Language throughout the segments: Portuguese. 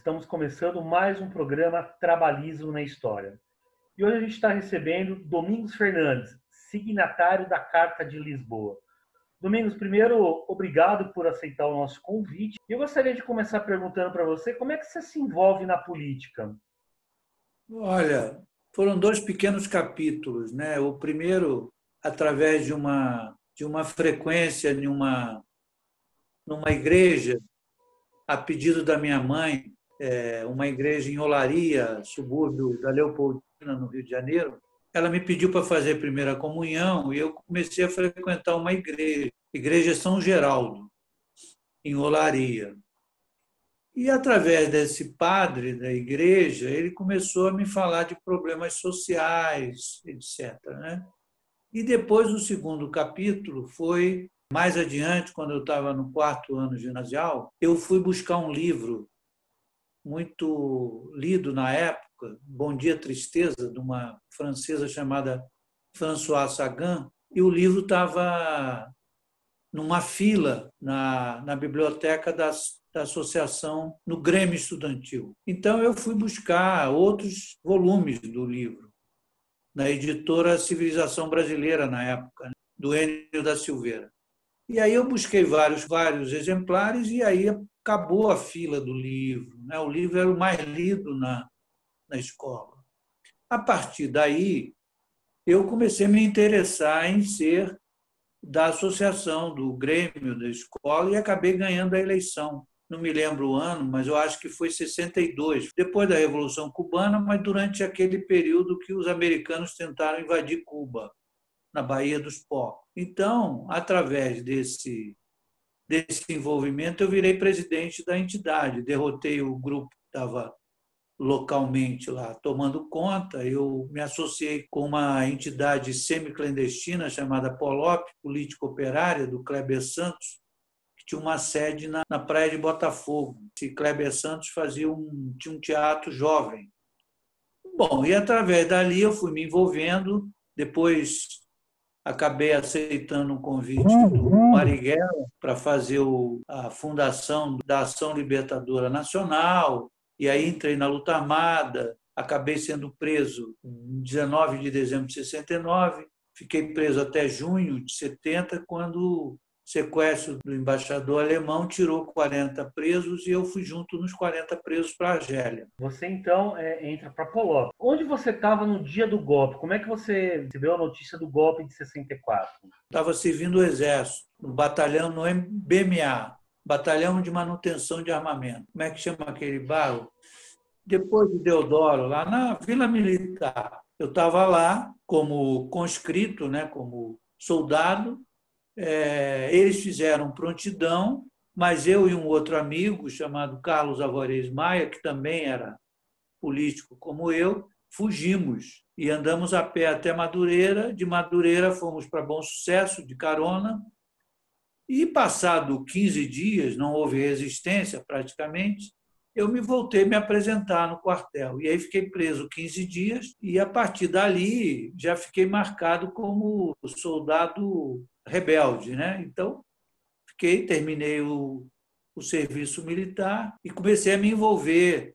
Estamos começando mais um programa Trabalhismo na História. E hoje a gente está recebendo Domingos Fernandes, signatário da Carta de Lisboa. Domingos, primeiro, obrigado por aceitar o nosso convite. Eu gostaria de começar perguntando para você como é que você se envolve na política? Olha, foram dois pequenos capítulos, né? O primeiro através de uma de uma frequência em uma numa igreja a pedido da minha mãe, é, uma igreja em Olaria, subúrbio da Leopoldina, no Rio de Janeiro, ela me pediu para fazer a primeira comunhão e eu comecei a frequentar uma igreja, Igreja São Geraldo, em Olaria. E através desse padre da igreja, ele começou a me falar de problemas sociais, etc. Né? E depois, o segundo capítulo foi mais adiante, quando eu estava no quarto ano ginasial, eu fui buscar um livro muito lido na época, Bom Dia Tristeza, de uma francesa chamada Françoise Sagan, e o livro estava numa fila na, na biblioteca das, da associação, no Grêmio Estudantil. Então eu fui buscar outros volumes do livro, na editora Civilização Brasileira, na época, do Enio da Silveira. E aí eu busquei vários, vários exemplares e aí acabou a fila do livro. Né? O livro era o mais lido na, na escola. A partir daí, eu comecei a me interessar em ser da associação, do Grêmio da escola e acabei ganhando a eleição. Não me lembro o ano, mas eu acho que foi 62, depois da Revolução Cubana, mas durante aquele período que os americanos tentaram invadir Cuba, na Baía dos Porcos. Então, através desse desse envolvimento, eu virei presidente da entidade, derrotei o grupo que estava localmente lá tomando conta, eu me associei com uma entidade semi-clandestina chamada Polop, Política Operária, do Kleber Santos, que tinha uma sede na, na praia de Botafogo. Esse Kleber Santos fazia um, tinha um teatro jovem. Bom, e através dali eu fui me envolvendo, depois acabei aceitando um convite do Marighella para fazer o, a fundação da Ação Libertadora Nacional, e aí entrei na luta armada, acabei sendo preso em 19 de dezembro de 69, fiquei preso até junho de 70, quando sequestro do embaixador alemão tirou 40 presos e eu fui junto nos 40 presos para a Argélia. Você então é, entra para Polop. Onde você estava no dia do golpe? Como é que você recebeu a notícia do golpe de 64? Estava servindo o exército, no batalhão no BMA, Batalhão de Manutenção de Armamento. Como é que chama aquele bairro? Depois de Deodoro, lá na Vila Militar. Eu estava lá como conscrito, né, como soldado, é, eles fizeram prontidão, mas eu e um outro amigo chamado Carlos Alvarez Maia, que também era político como eu, fugimos e andamos a pé até Madureira. De Madureira fomos para Bom Sucesso de carona. E passado 15 dias, não houve resistência praticamente, eu me voltei a me apresentar no quartel. E aí fiquei preso 15 dias e a partir dali já fiquei marcado como soldado rebelde, né? Então, fiquei, terminei o, o serviço militar e comecei a me envolver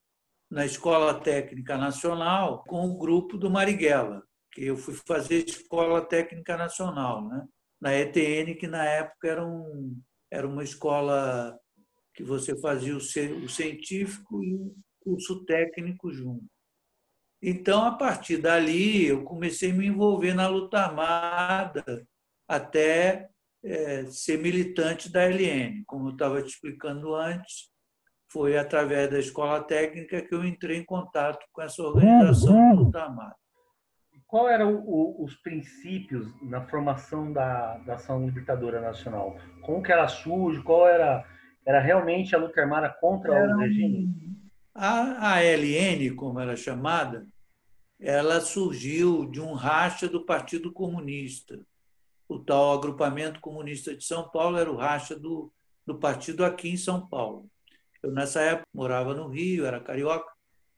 na Escola Técnica Nacional com o grupo do Marighella, que eu fui fazer Escola Técnica Nacional, né? Na ETN, que na época era, um, era uma escola que você fazia o, o científico e o curso técnico junto. Então, a partir dali, eu comecei a me envolver na luta armada, até é, ser militante da LN. Como eu estava te explicando antes, foi através da escola técnica que eu entrei em contato com essa organização de luta armada. Qual eram os princípios na formação da, da ação libertadora nacional? Como que ela surge? Qual era era realmente a luta armada contra era, o regime? A ALN, como era chamada, ela surgiu de um racha do Partido Comunista o tal agrupamento comunista de São Paulo era o racha do, do partido aqui em São Paulo. Eu, nessa época, morava no Rio, era carioca,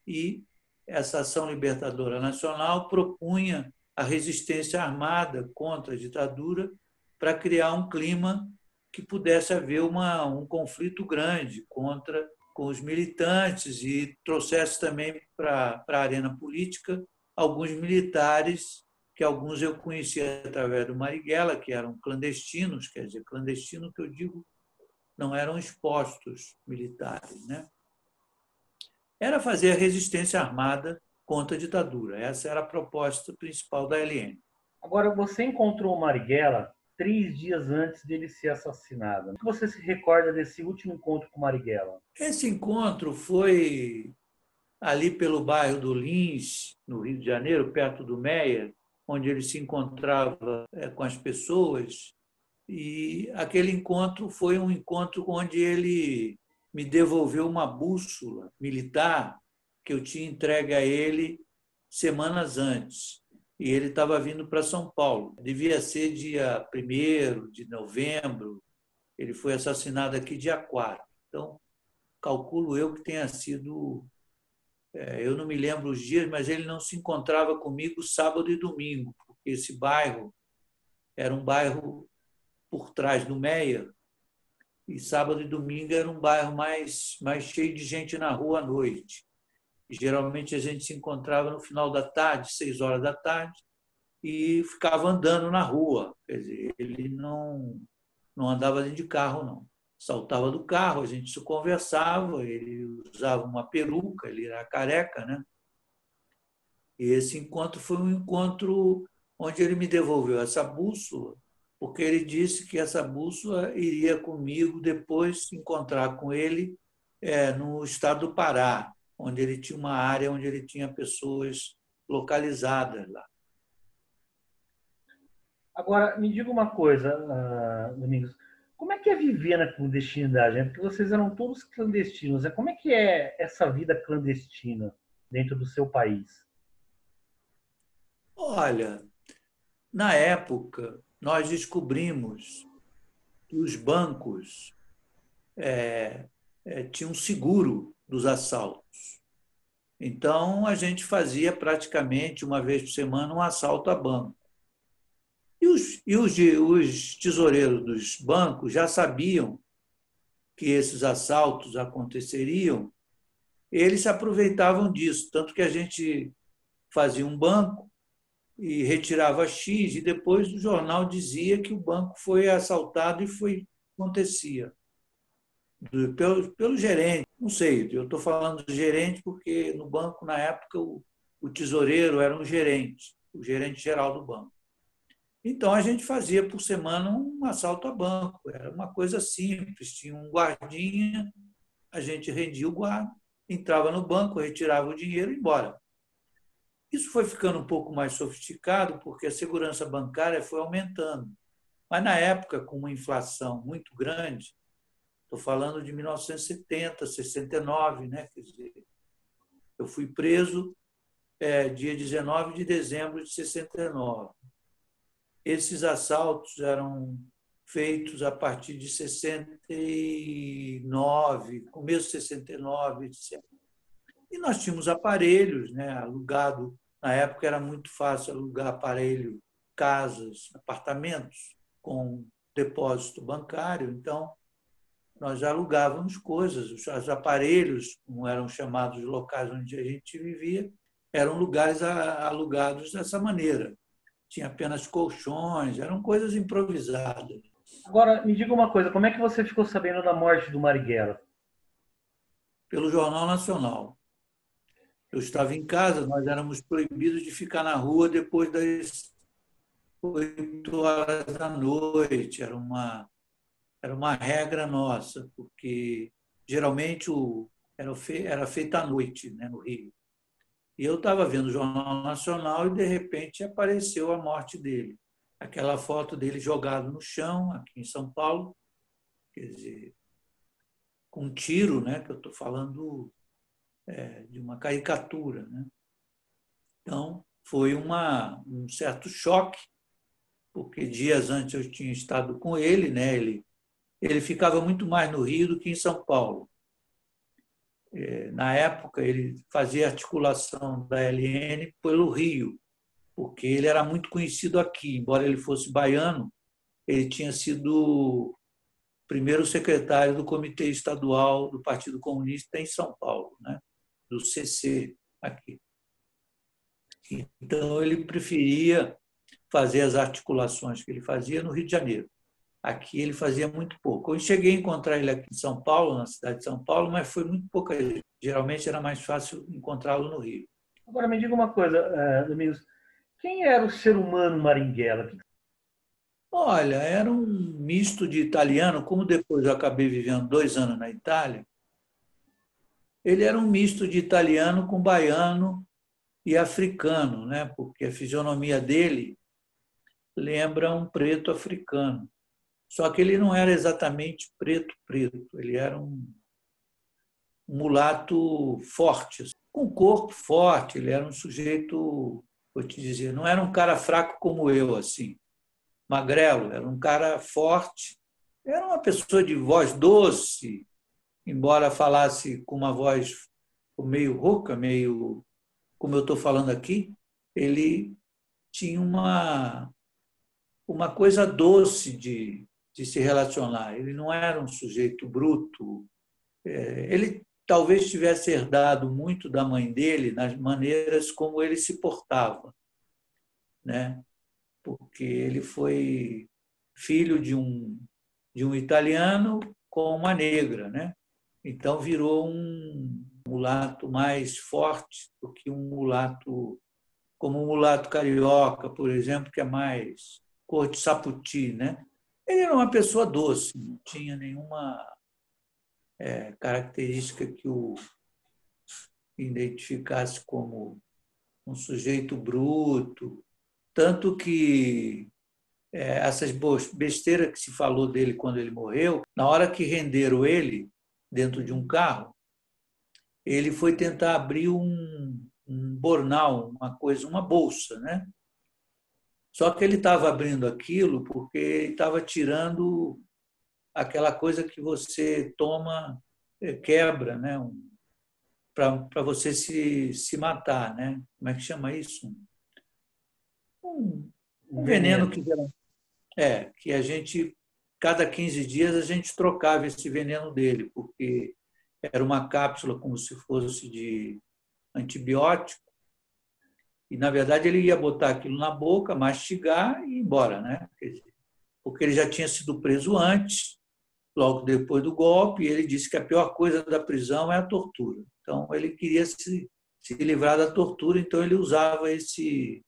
e essa ação libertadora nacional propunha a resistência armada contra a ditadura para criar um clima que pudesse haver uma, um conflito grande contra, com os militantes e trouxesse também para a arena política alguns militares que alguns eu conhecia através do Marighella, que eram clandestinos, quer dizer, clandestino que eu digo, não eram expostos militares. Né? Era fazer a resistência armada contra a ditadura. Essa era a proposta principal da LN. Agora, você encontrou o Marighella três dias antes dele ser assassinado. O que você se recorda desse último encontro com o Marighella? Esse encontro foi ali pelo bairro do Lins, no Rio de Janeiro, perto do Meia, onde ele se encontrava é, com as pessoas. E aquele encontro foi um encontro onde ele me devolveu uma bússola militar que eu tinha entregue a ele semanas antes. E ele estava vindo para São Paulo. Devia ser dia 1 de novembro. Ele foi assassinado aqui dia 4. Então, calculo eu que tenha sido eu não me lembro os dias, mas ele não se encontrava comigo sábado e domingo, porque esse bairro era um bairro por trás do Meia, e sábado e domingo era um bairro mais, mais cheio de gente na rua à noite. E, geralmente a gente se encontrava no final da tarde, seis horas da tarde, e ficava andando na rua. Quer dizer, ele não, não andava dentro de carro, não saltava do carro, a gente se conversava, ele usava uma peruca, ele era careca, né? E esse encontro foi um encontro onde ele me devolveu essa bússola, porque ele disse que essa bússola iria comigo depois se encontrar com ele é, no estado do Pará, onde ele tinha uma área onde ele tinha pessoas localizadas lá. Agora, me diga uma coisa, uh, Domingos. Como é que é viver na clandestinidade? Porque vocês eram todos clandestinos. Né? Como é que é essa vida clandestina dentro do seu país? Olha, na época, nós descobrimos que os bancos é, é, tinham seguro dos assaltos. Então, a gente fazia praticamente uma vez por semana um assalto a banco. E os, e os, os tesoureiros dos bancos já sabiam que esses assaltos aconteceriam, eles se aproveitavam disso, tanto que a gente fazia um banco e retirava X e depois o jornal dizia que o banco foi assaltado e foi acontecia. Pelo, pelo gerente, não sei, eu estou falando do gerente porque no banco na época o, o tesoureiro era um gerente, o gerente geral do banco. Então a gente fazia por semana um assalto a banco. Era uma coisa simples. Tinha um guardinha, a gente rendia o guarda, entrava no banco, retirava o dinheiro e ia embora. Isso foi ficando um pouco mais sofisticado porque a segurança bancária foi aumentando. Mas na época, com uma inflação muito grande, estou falando de 1970, 69, né? Quer dizer, eu fui preso é, dia 19 de dezembro de 69. Esses assaltos eram feitos a partir de 69, começo de 69, etc. E nós tínhamos aparelhos, né, alugado. Na época era muito fácil alugar aparelho, casas, apartamentos com depósito bancário. Então, nós alugávamos coisas. Os aparelhos, como eram chamados locais onde a gente vivia, eram lugares alugados dessa maneira tinha apenas colchões, eram coisas improvisadas. Agora, me diga uma coisa, como é que você ficou sabendo da morte do Marighella? Pelo Jornal Nacional. Eu estava em casa, nós éramos proibidos de ficar na rua depois das oito horas da noite. Era uma, era uma regra nossa, porque geralmente o, era, fe, era feita à noite né, no Rio. E eu estava vendo o Jornal Nacional e, de repente, apareceu a morte dele. Aquela foto dele jogado no chão, aqui em São Paulo, quer dizer, com um tiro, né, que eu estou falando é, de uma caricatura. Né? Então, foi uma, um certo choque, porque dias antes eu tinha estado com ele, né? ele, ele ficava muito mais no Rio do que em São Paulo. É, na época, ele fazia articulação da LN pelo Rio, porque ele era muito conhecido aqui. Embora ele fosse baiano, ele tinha sido primeiro secretário do Comitê Estadual do Partido Comunista em São Paulo, né? do CC aqui. Então, ele preferia fazer as articulações que ele fazia no Rio de Janeiro. Aqui ele fazia muito pouco. Eu cheguei a encontrar ele aqui em São Paulo, na cidade de São Paulo, mas foi muito pouca. Geralmente era mais fácil encontrá-lo no Rio. Agora me diga uma coisa, eh, Domingos. Quem era o ser humano Maringuela? Olha, era um misto de italiano, como depois eu acabei vivendo dois anos na Itália. Ele era um misto de italiano com baiano e africano, né? porque a fisionomia dele lembra um preto africano. Só que ele não era exatamente preto, preto. Ele era um, mulato forte, com corpo forte. Ele era um sujeito, vou te dizer, não era um cara fraco como eu, assim, magrelo. Era um cara forte. Era uma pessoa de voz doce, embora falasse com uma voz meio rouca, meio como eu estou falando aqui. Ele tinha uma uma coisa doce de, de se relacionar. Ele não era um sujeito bruto. É, ele talvez tivesse herdado muito da mãe dele nas maneiras como ele se portava, né? Porque ele foi filho de um de um italiano com uma negra, né? Então virou um mulato mais forte do que um mulato como um mulato carioca, por exemplo, que é mais cor de saputi, né? Ele era uma pessoa doce, não tinha nenhuma é, característica que o identificasse como um sujeito bruto, tanto que é, essas besteiras que se falou dele quando ele morreu, na hora que renderam ele dentro de um carro, ele foi tentar abrir um, um bornal, uma coisa, uma bolsa, né? Só que ele estava abrindo aquilo porque ele estava tirando aquela coisa que você toma, eh, quebra, né? para você se, se matar. Né? Como é que chama isso? Um, um veneno que, é, que a gente, cada 15 dias, a gente trocava esse veneno dele, porque era uma cápsula como se fosse de antibiótico, e, na verdade, ele ia botar aquilo na boca, mastigar e ir embora, né? Porque ele já tinha sido preso antes, logo depois do golpe, e ele disse que a pior coisa da prisão é a tortura. Então, ele queria se, se livrar da tortura, então ele usava esse,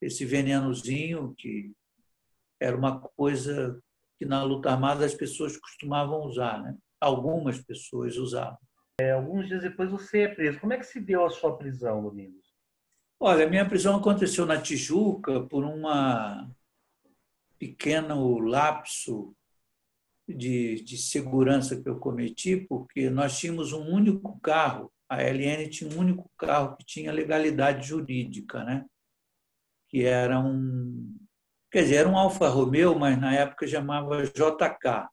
esse venenozinho, que era uma coisa que na luta armada as pessoas costumavam usar, né? Algumas pessoas usavam. É, alguns dias depois você é preso. Como é que se deu a sua prisão, Domingos? Olha, minha prisão aconteceu na Tijuca por um pequeno lapso de, de segurança que eu cometi, porque nós tínhamos um único carro, a LN tinha um único carro que tinha legalidade jurídica, né? que era um. Quer dizer, era um Alfa Romeo, mas na época chamava JK.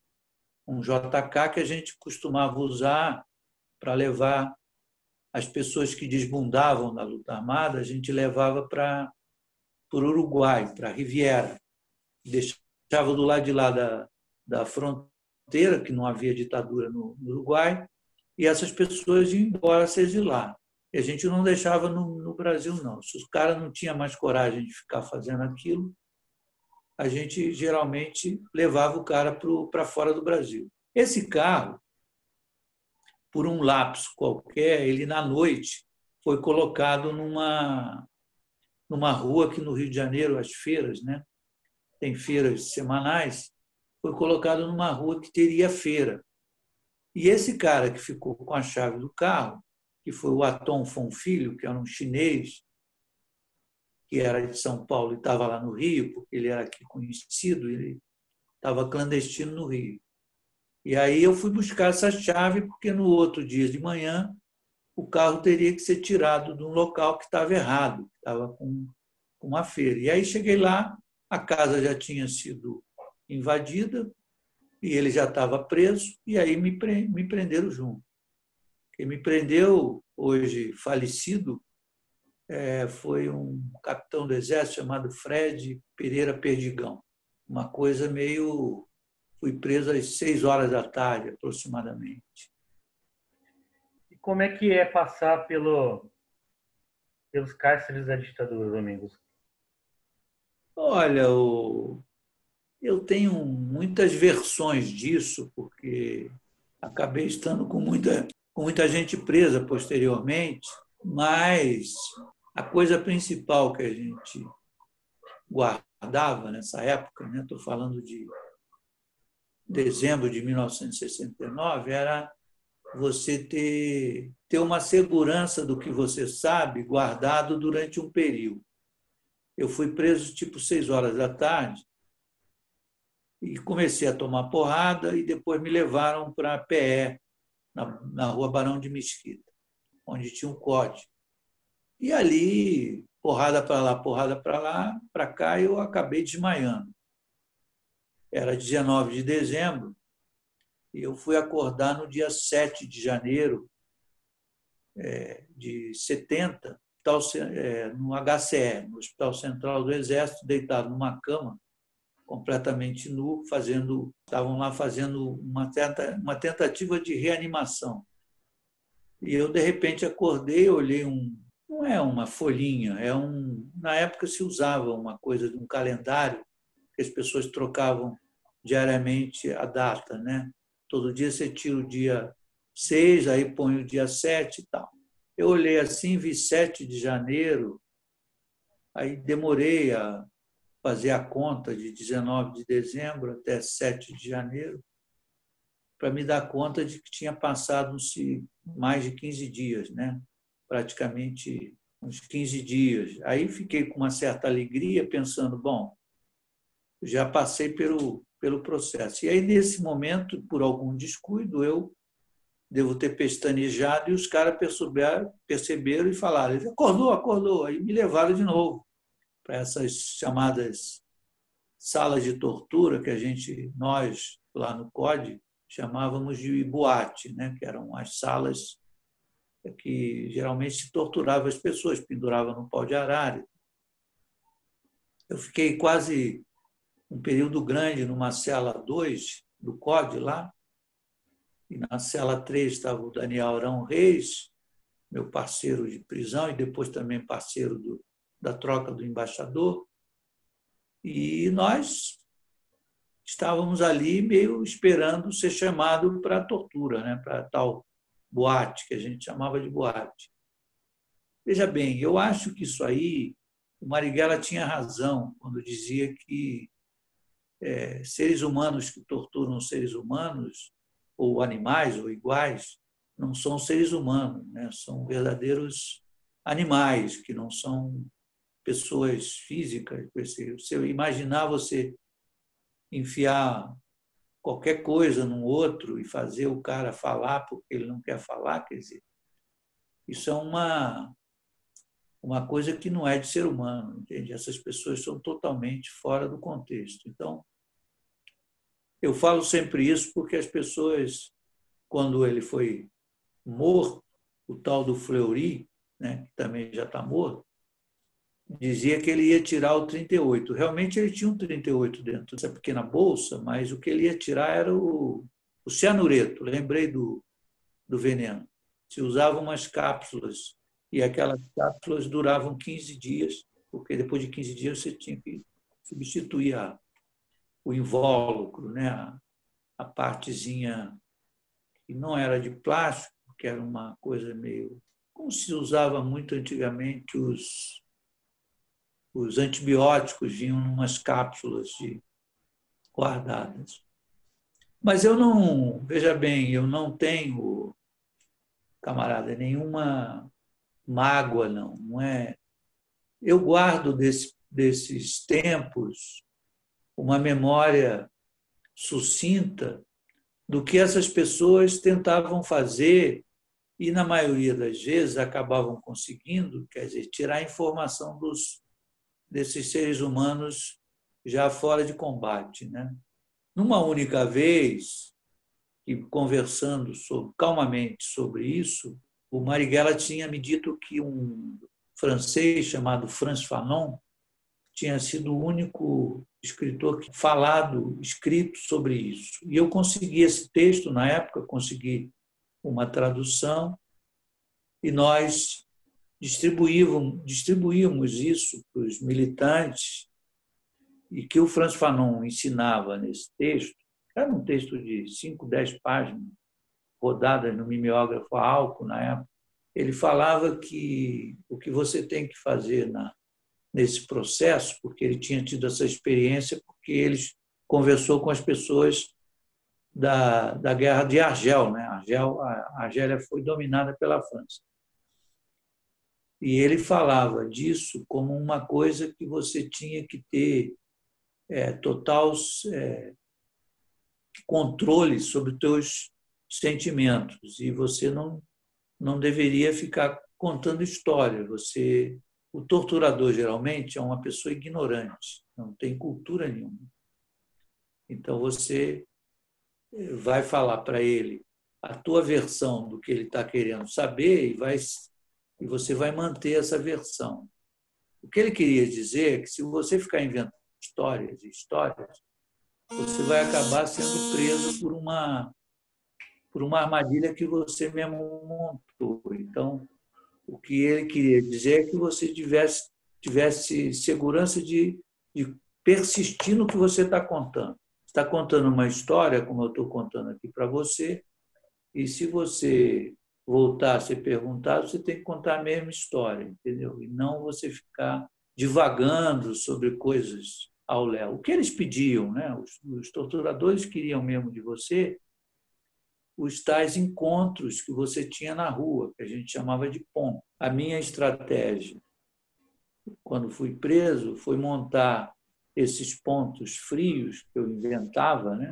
Um JK que a gente costumava usar para levar as pessoas que desbundavam na luta armada, a gente levava para o Uruguai, para a Riviera. Deixava do lado de lá da, da fronteira, que não havia ditadura no, no Uruguai, e essas pessoas iam embora se exilar. E a gente não deixava no, no Brasil, não. Se os caras não tinham mais coragem de ficar fazendo aquilo, a gente geralmente levava o cara para fora do Brasil. Esse carro por um lapso qualquer, ele na noite foi colocado numa numa rua aqui no Rio de Janeiro, as feiras, né? Tem feiras semanais. Foi colocado numa rua que teria feira. E esse cara que ficou com a chave do carro, que foi o Atom Fonfilho, que era um chinês, que era de São Paulo e estava lá no Rio, porque ele era aqui conhecido, ele estava clandestino no Rio. E aí eu fui buscar essa chave, porque no outro dia de manhã o carro teria que ser tirado de um local que estava errado, que estava com uma feira. E aí cheguei lá, a casa já tinha sido invadida e ele já estava preso, e aí me, me prenderam junto. Quem me prendeu, hoje falecido, é, foi um capitão do exército chamado Fred Pereira Perdigão. Uma coisa meio fui preso às seis horas da tarde, aproximadamente. E como é que é passar pelo, pelos cárceres da ditadura, Domingos? Olha, eu, eu tenho muitas versões disso, porque acabei estando com muita, com muita gente presa posteriormente, mas a coisa principal que a gente guardava nessa época, estou né, falando de dezembro de 1969, era você ter, ter uma segurança do que você sabe guardado durante um período. Eu fui preso tipo seis horas da tarde e comecei a tomar porrada e depois me levaram para a PE, na, na rua Barão de Mesquita, onde tinha um código. E ali, porrada para lá, porrada para lá, para cá, eu acabei desmaiando. Era 19 de dezembro, e eu fui acordar no dia 7 de janeiro é, de 70, é, no HCE, no Hospital Central do Exército, deitado numa cama, completamente nu, fazendo, estavam lá fazendo uma, tenta, uma tentativa de reanimação. E eu, de repente, acordei, olhei um. Não é uma folhinha, é um. Na época se usava uma coisa de um calendário, que as pessoas trocavam diariamente a data, né? Todo dia você tira o dia 6, aí põe o dia 7 e tal. Eu olhei assim, vi 7 de janeiro, aí demorei a fazer a conta de 19 de dezembro até 7 de janeiro, para me dar conta de que tinha passado mais de 15 dias, né? praticamente uns 15 dias. Aí fiquei com uma certa alegria, pensando, bom, já passei pelo, pelo processo. E aí, nesse momento, por algum descuido, eu devo ter pestanejado e os caras perceberam, perceberam e falaram: acordou, acordou. Aí me levaram de novo para essas chamadas salas de tortura que a gente, nós, lá no CODE, chamávamos de boate, né? que eram as salas que geralmente se torturava as pessoas, pendurava no pau de arara. Eu fiquei quase um período grande numa cela 2 do CODE lá, e na cela 3 estava o Daniel Arão Reis, meu parceiro de prisão e depois também parceiro do, da troca do embaixador. E nós estávamos ali meio esperando ser chamado para a tortura, né? para tal boate, que a gente chamava de boate. Veja bem, eu acho que isso aí, o Marighella tinha razão quando dizia que é, seres humanos que torturam seres humanos ou animais ou iguais, não são seres humanos, né? são verdadeiros animais, que não são pessoas físicas. Se eu imaginar você enfiar qualquer coisa num outro e fazer o cara falar porque ele não quer falar, quer dizer, isso é uma uma coisa que não é de ser humano, entende? Essas pessoas são totalmente fora do contexto. Então, eu falo sempre isso porque as pessoas, quando ele foi morto, o tal do Fleury, né, que também já está morto, dizia que ele ia tirar o 38. Realmente ele tinha um 38 dentro dessa pequena bolsa, mas o que ele ia tirar era o, o cianureto. Lembrei do, do veneno. Se usavam umas cápsulas e aquelas cápsulas duravam 15 dias, porque depois de 15 dias você tinha que substituir a, o invólucro, né? a, partezinha que não era de plástico, que era uma coisa meio. Como se usava muito antigamente os, os antibióticos, vinham umas cápsulas de, guardadas. Mas eu não, veja bem, eu não tenho, camarada, nenhuma mágoa, não. não é. Eu guardo desse, desses tempos uma memória sucinta do que essas pessoas tentavam fazer e, na maioria das vezes, acabavam conseguindo, quer dizer, tirar informação dos, desses seres humanos já fora de combate. Né? Numa única vez, e conversando sobre, calmamente sobre isso, o Marighella tinha me dito que um francês chamado Franz Fanon tinha sido o único escritor que falado, escrito sobre isso. E eu consegui esse texto na época, consegui uma tradução e nós distribuíamos, distribuímos isso para os militantes e que o Franz Fanon ensinava nesse texto, era um texto de 5, 10 páginas, rodadas no mimeógrafo álcool na época, ele falava que o que você tem que fazer na, nesse processo, porque ele tinha tido essa experiência, porque ele conversou com as pessoas da, da guerra de Argel. Né? Argel. A Argélia foi dominada pela França. E ele falava disso como uma coisa que você tinha que ter é, total é, controle sobre os teus sentimentos e você não não deveria ficar contando história. Você, o torturador geralmente é uma pessoa ignorante, não tem cultura nenhuma. Então você eh, vai falar para ele a tua versão do que ele está querendo saber e vai e você vai manter essa versão. O que ele queria dizer é que se você ficar inventando histórias e histórias, você vai acabar sendo preso por uma por uma armadilha que você mesmo montou. Então, o que ele queria dizer é que você tivesse, tivesse segurança de, de persistir no que você está contando. Está contando uma história, como eu estou contando aqui para você, e se você voltar a ser perguntado, você tem que contar a mesma história, entendeu? E não você ficar divagando sobre coisas ao léu. O que eles pediam, né? Os, os torturadores queriam mesmo de você os tais encontros que você tinha na rua, que a gente chamava de ponto. A minha estratégia, quando fui preso, foi montar esses pontos frios que eu inventava, né?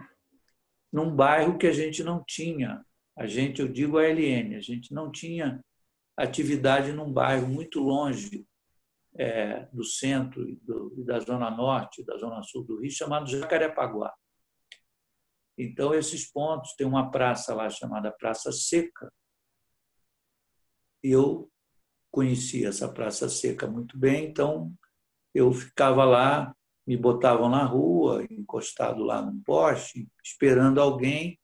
num bairro que a gente não tinha. A gente, eu digo a LN, a gente não tinha atividade num bairro muito longe é, do centro e, do, e da zona norte, da zona sul do Rio, chamado Jacarepaguá. Então, esses pontos, tem uma praça lá chamada Praça Seca. Eu conhecia essa Praça Seca muito bem, então eu ficava lá, me botavam na rua, encostado lá num poste, esperando alguém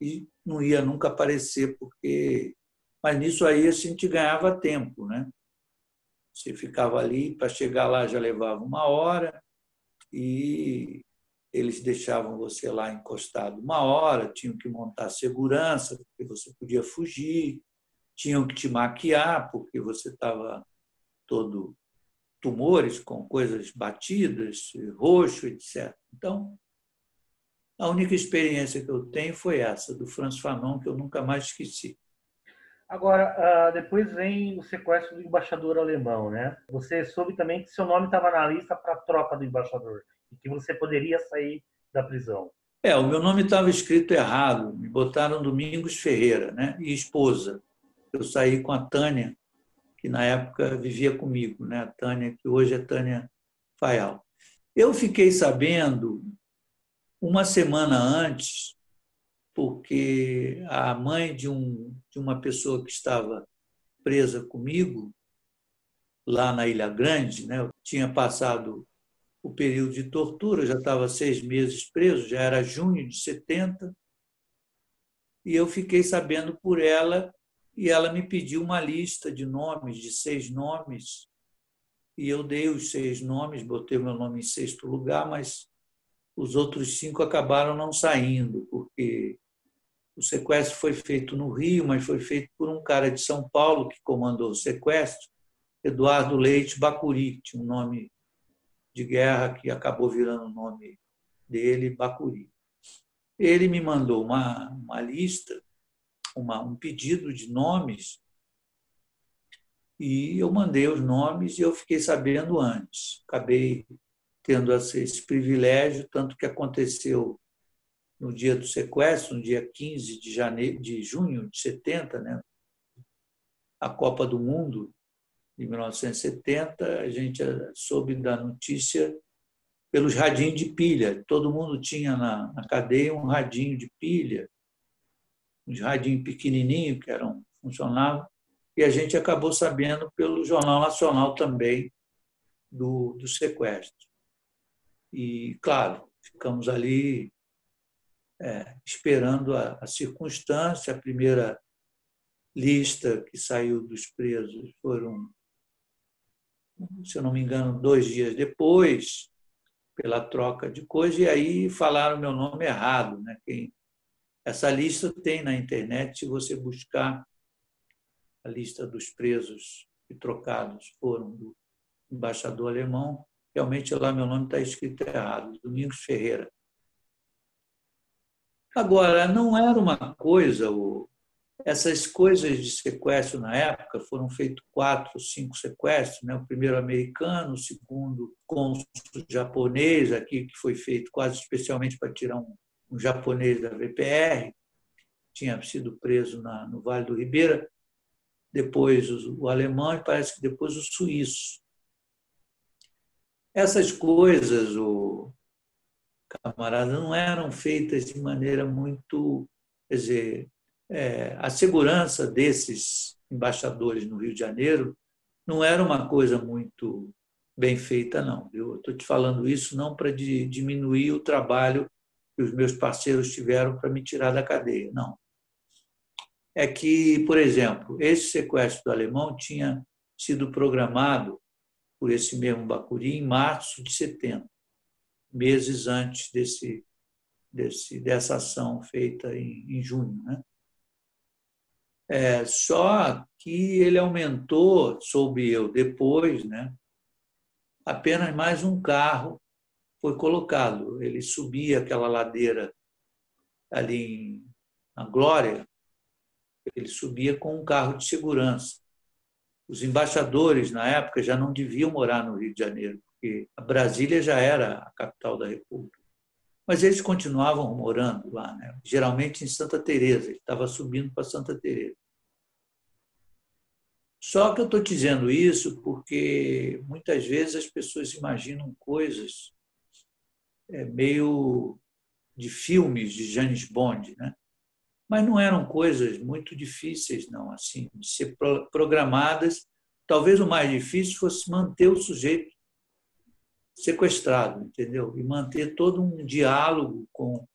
e não ia nunca aparecer, porque. Mas nisso aí a gente ganhava tempo, né? Você ficava ali, para chegar lá já levava uma hora, e eles deixavam você lá encostado uma hora, tinham que montar segurança, porque você podia fugir, tinham que te maquiar, porque você estava todo tumores com coisas batidas, roxo, etc. Então, a única experiência que eu tenho foi essa, do Franz Fanon, que eu nunca mais esqueci. Agora, ah, depois vem o sequestro do embaixador alemão, né? Você soube também que seu nome estava na lista para a troca do embaixador e que você poderia sair da prisão. É, o meu nome estava escrito errado. Me botaram Domingos Ferreira, né? E esposa. Eu saí com a Tânia, que na época vivia comigo, né? A Tânia, que hoje é Tânia Faial. Eu fiquei sabendo uma semana antes, porque a mãe de, um, de uma pessoa que estava presa comigo, lá na Ilha Grande, né? Eu tinha passado o período de tortura, já estava seis meses preso, já era junho de 70, e eu fiquei sabendo por ela, e ela me pediu uma lista de nomes, de seis nomes, e eu dei os seis nomes, botei meu nome em sexto lugar, mas os outros cinco acabaram não saindo, porque o sequestro foi feito no Rio, mas foi feito por um cara de São Paulo que comandou o sequestro, Eduardo Leite Bacuri, tinha um nome de guerra que acabou virando o nome dele, Bacuri. Ele me mandou uma, uma lista, uma, um pedido de nomes, e eu mandei os nomes e eu fiquei sabendo antes. Acabei tendo esse privilégio, tanto que aconteceu no dia do sequestro, no dia 15 de, janeiro, de junho de 70, né? a Copa do Mundo de 1970, a gente soube da notícia pelos radinhos de pilha. Todo mundo tinha na, na cadeia um radinho de pilha, uns radinhos pequenininhos que eram funcionavam, e a gente acabou sabendo pelo Jornal Nacional também do, do sequestro. E, claro, ficamos ali é, esperando a, a circunstância. A primeira lista que saiu dos presos foram, se eu não me engano, dois dias depois, pela troca de coisas, e aí falaram meu nome errado. Né? Quem, essa lista tem na internet, se você buscar a lista dos presos e trocados foram do embaixador alemão, realmente lá meu nome está escrito errado, Domingos Ferreira. Agora, não era uma coisa, essas coisas de sequestro na época foram feitos quatro, cinco sequestros, né? o primeiro americano, o segundo cônsul japonês aqui, que foi feito quase especialmente para tirar um, um japonês da VPR, tinha sido preso na, no Vale do Ribeira, depois o, o alemão e parece que depois o suíço. Essas coisas, o camarada, não eram feitas de maneira muito, quer dizer, é, a segurança desses embaixadores no Rio de Janeiro não era uma coisa muito bem feita, não. Eu estou te falando isso não para diminuir o trabalho que os meus parceiros tiveram para me tirar da cadeia, não. É que, por exemplo, esse sequestro do alemão tinha sido programado por esse mesmo Bacuri em março de 70, meses antes desse, desse, dessa ação feita em, em junho. Né? É, só que ele aumentou, soube eu depois, né? apenas mais um carro foi colocado. Ele subia aquela ladeira ali em, na Glória, ele subia com um carro de segurança. Os embaixadores, na época, já não deviam morar no Rio de Janeiro, porque a Brasília já era a capital da República. Mas eles continuavam morando lá, né? geralmente em Santa Teresa, ele estava subindo para Santa Teresa. Só que eu estou dizendo isso porque muitas vezes as pessoas imaginam coisas é, meio de filmes de James Bond, né? Mas não eram coisas muito difíceis, não, assim, de ser programadas. Talvez o mais difícil fosse manter o sujeito sequestrado, entendeu? E manter todo um diálogo com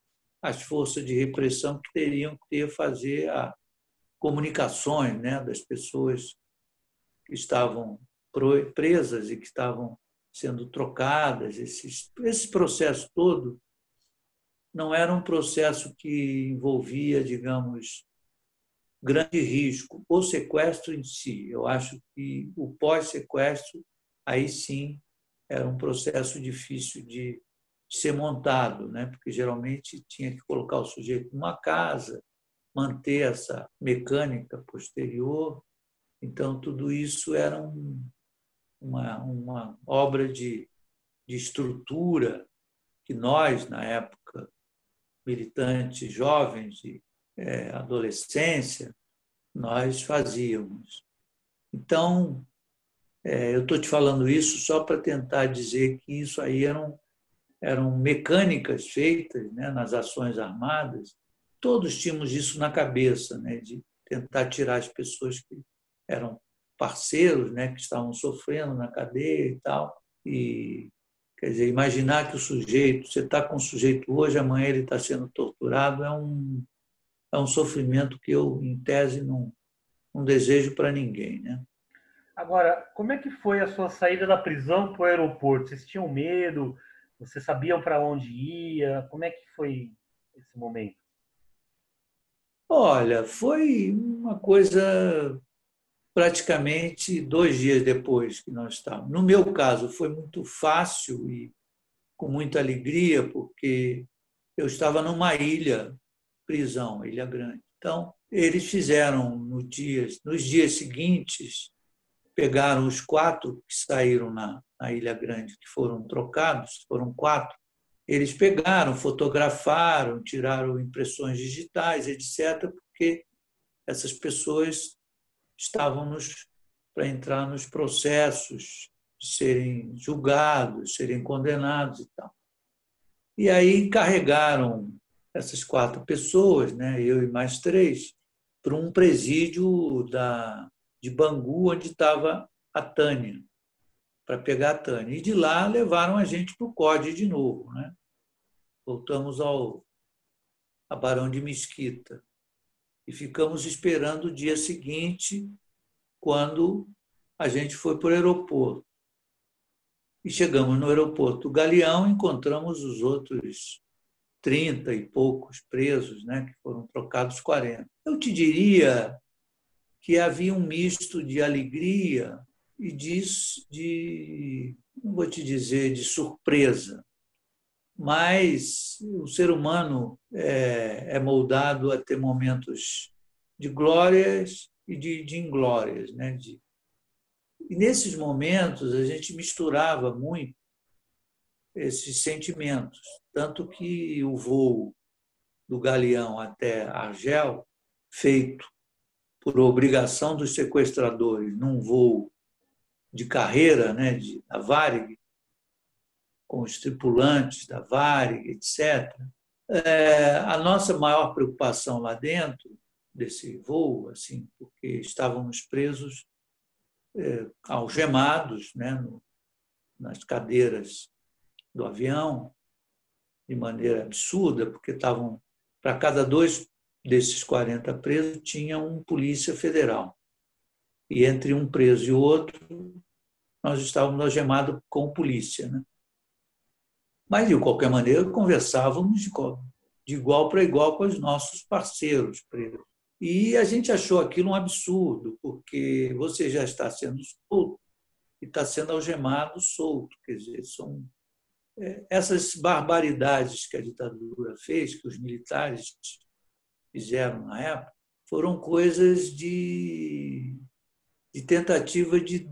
as forças de repressão que teriam que fazer a comunicações, né, das pessoas que estavam presas e que estavam sendo trocadas, esses, esse processo todo não era um processo que envolvia, digamos, grande risco. O sequestro em si, eu acho que o pós-sequestro, aí sim, era um processo difícil de ser montado, né? porque geralmente tinha que colocar o sujeito numa casa, manter essa mecânica posterior. Então, tudo isso era um, uma, uma obra de, de estrutura que nós, na época, militantes jovens de é, adolescência, nós fazíamos. Então, é, eu estou te falando isso só para tentar dizer que isso aí eram, eram mecânicas feitas né, nas ações armadas. Todos tínhamos isso na cabeça, né, de tentar tirar as pessoas que eram parceiros, né, que estavam sofrendo na cadeia e tal. E, quer dizer, imaginar que o sujeito, você está com o sujeito hoje, amanhã ele está sendo torturado, é um, é um sofrimento que eu, em tese, não, não desejo para ninguém, né? Agora, como é que foi a sua saída da prisão para o aeroporto? Vocês tinham medo? Vocês sabiam para onde ia? Como é que foi esse momento? Olha, foi uma coisa praticamente dois dias depois que nós estávamos. No meu caso, foi muito fácil e com muita alegria, porque eu estava numa ilha, prisão, Ilha Grande. Então, eles fizeram no nos dias seguintes, pegaram os quatro que saíram na, na Ilha Grande, que foram trocados, foram quatro. Eles pegaram, fotografaram, tiraram impressões digitais, etc., porque essas pessoas estavam para entrar nos processos serem julgados, serem condenados e tal. E aí carregaram essas quatro pessoas, né, eu e mais três, para um presídio da, de Bangu, onde estava a Tânia, para pegar a Tânia. E de lá levaram a gente para o COD de novo. Né? Voltamos ao a Barão de Mesquita. E ficamos esperando o dia seguinte, quando a gente foi para o aeroporto. E chegamos no aeroporto do Galeão, encontramos os outros 30 e poucos presos, né, que foram trocados 40. Eu te diria que havia um misto de alegria e de, de não vou te dizer de surpresa, mas o ser humano é, é moldado a ter momentos de glórias e de, de inglórias. Né? De, e nesses momentos a gente misturava muito esses sentimentos, tanto que o voo do Galeão até Argel, feito por obrigação dos sequestradores, num voo de carreira, né, de, da Varig, com os tripulantes da Varig, etc. É, a nossa maior preocupação lá dentro desse voo, assim, porque estávamos presos, é, algemados, né, no, nas cadeiras do avião, de maneira absurda, porque estavam para cada dois desses 40 presos tinha um polícia federal. E entre um preso e o outro, nós estávamos algemados com polícia. Né? Mas, de qualquer maneira, conversávamos de igual para igual com os nossos parceiros presos. E a gente achou aquilo um absurdo, porque você já está sendo solto e está sendo algemado solto. Quer dizer, são é, essas barbaridades que a ditadura fez, que os militares fizeram na época, foram coisas de, de tentativa de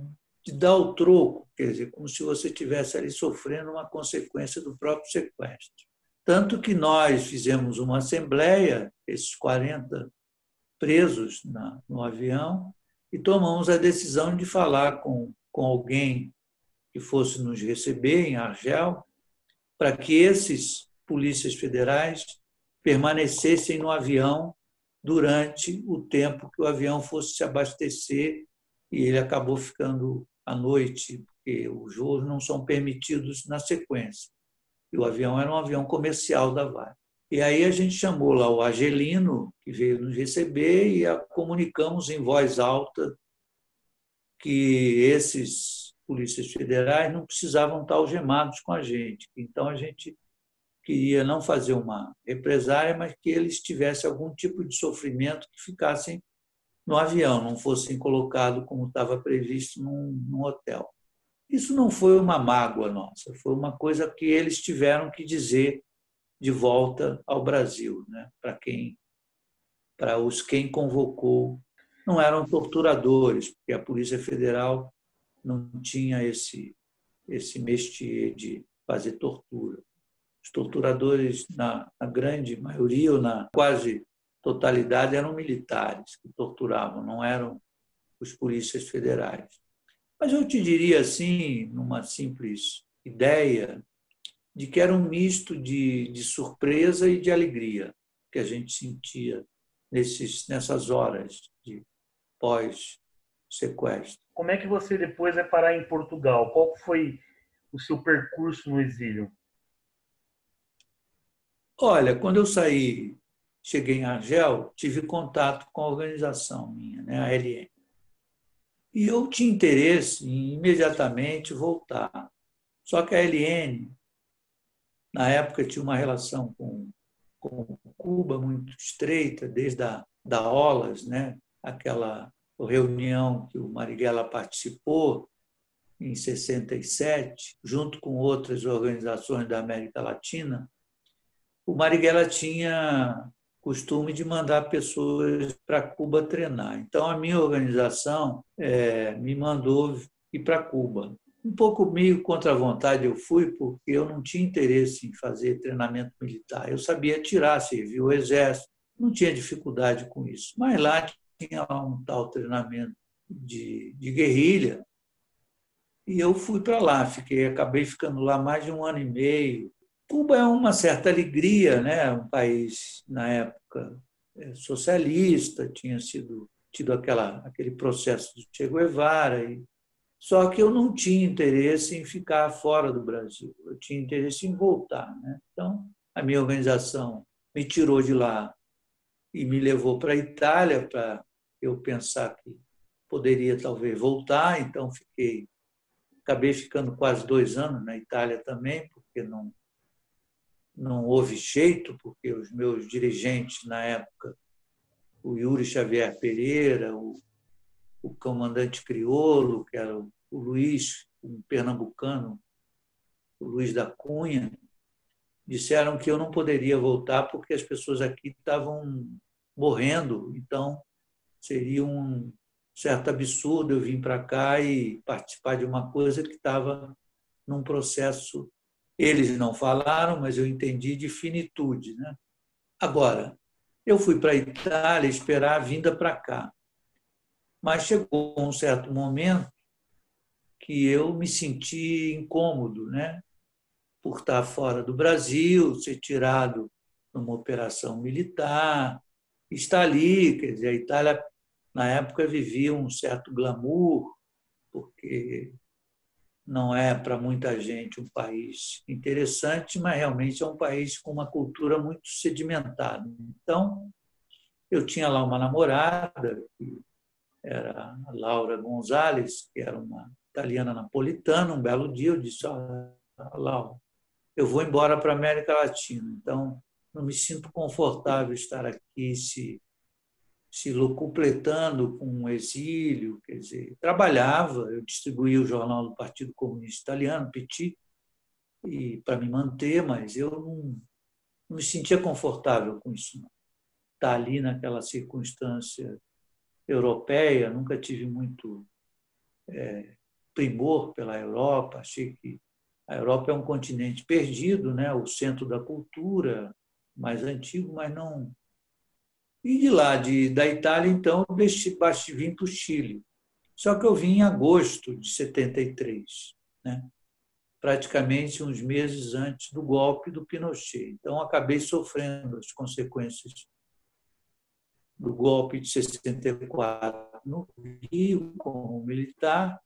de dar o troco, quer dizer, como se você estivesse ali sofrendo uma consequência do próprio sequestro. Tanto que nós fizemos uma assembleia, esses 40 presos na, no avião, e tomamos a decisão de falar com, com alguém que fosse nos receber em Argel, para que esses polícias federais permanecessem no avião durante o tempo que o avião fosse se abastecer e ele acabou ficando à noite, porque os voos não são permitidos na sequência. E o avião era um avião comercial da Vale. E aí a gente chamou lá o Argelino, que veio nos receber, e a comunicamos em voz alta que esses polícias federais não precisavam estar algemados com a gente. Então a gente queria não fazer uma represária, mas que eles tivessem algum tipo de sofrimento que ficassem no avião, não fossem colocados como estava previsto num, num hotel. Isso não foi uma mágoa nossa, foi uma coisa que eles tiveram que dizer de volta ao Brasil, né? para quem, para os quem convocou, não eram torturadores, porque a Polícia Federal não tinha esse esse métier de fazer tortura. Os torturadores, na, na grande maioria ou na quase totalidade eram militares que torturavam, não eram os polícias federais. Mas eu te diria assim, numa simples ideia, de que era um misto de, de surpresa e de alegria que a gente sentia nesses, nessas horas de pós-sequestro. Como é que você depois vai parar em Portugal? Qual foi o seu percurso no exílio? Olha, quando eu saí cheguei em Argel, tive contato com a organização minha, né, a LN. E eu tinha interesse em imediatamente voltar. Só que a LN, na época, tinha uma relação com, com Cuba muito estreita, desde a da OLAS, né, aquela reunião que o Marighella participou em 67, junto com outras organizações da América Latina, o Marighella tinha costume de mandar pessoas para Cuba treinar. Então, a minha organização é, me mandou ir para Cuba. Um pouco meio contra a vontade eu fui, porque eu não tinha interesse em fazer treinamento militar. Eu sabia tirar, servir o exército, não tinha dificuldade com isso. Mas lá tinha um tal treinamento de, de guerrilha, e eu fui para lá, fiquei, acabei ficando lá mais de um ano e meio, Cuba é uma certa alegria, né? um país, na época, é, socialista, tinha sido tido aquela, aquele processo do Che Guevara, e Só que eu não tinha interesse em ficar fora do Brasil, eu tinha interesse em voltar. Né? Então, a minha organização me tirou de lá e me levou para a Itália para eu pensar que poderia talvez voltar. Então, fiquei, acabei ficando quase dois anos na Itália também, porque não não houve jeito, porque os meus dirigentes na época, o Yuri Xavier Pereira, o o comandante crioulo, que era o Luiz, um pernambucano, o Luiz da Cunha, disseram que eu não poderia voltar porque as pessoas aqui estavam morrendo, então seria um certo absurdo eu vir para cá e participar de uma coisa que estava num processo. Eles não falaram, mas eu entendi de finitude. Né? Agora, eu fui para a Itália esperar a vinda para cá. Mas chegou um certo momento que eu me senti incômodo, né? Por estar fora do Brasil, ser tirado numa operação militar, estar ali, quer dizer, a Itália na época vivia um certo glamour, porque não é para muita gente um país interessante, mas realmente é um país com uma cultura muito sedimentada. Então, eu tinha lá uma namorada que era a Laura Gonzalez, que era uma italiana napolitana. Um belo dia eu disse: Olha, Laura, eu vou embora para a América Latina, então não me sinto confortável estar aqui se se completando com um exílio, quer dizer, trabalhava, eu distribuía o jornal do Partido Comunista Italiano, Petit, e para me manter, mas eu não, não me sentia confortável com isso. Não. Estar ali naquela circunstância europeia, nunca tive muito é, primor pela Europa, achei que a Europa é um continente perdido, né? o centro da cultura mais antigo, mas não. E de lá, de, da Itália, então, eu vim para o Chile. Só que eu vim em agosto de 73, né? praticamente uns meses antes do golpe do Pinochet. Então, acabei sofrendo as consequências do golpe de 64 no Rio, como militar,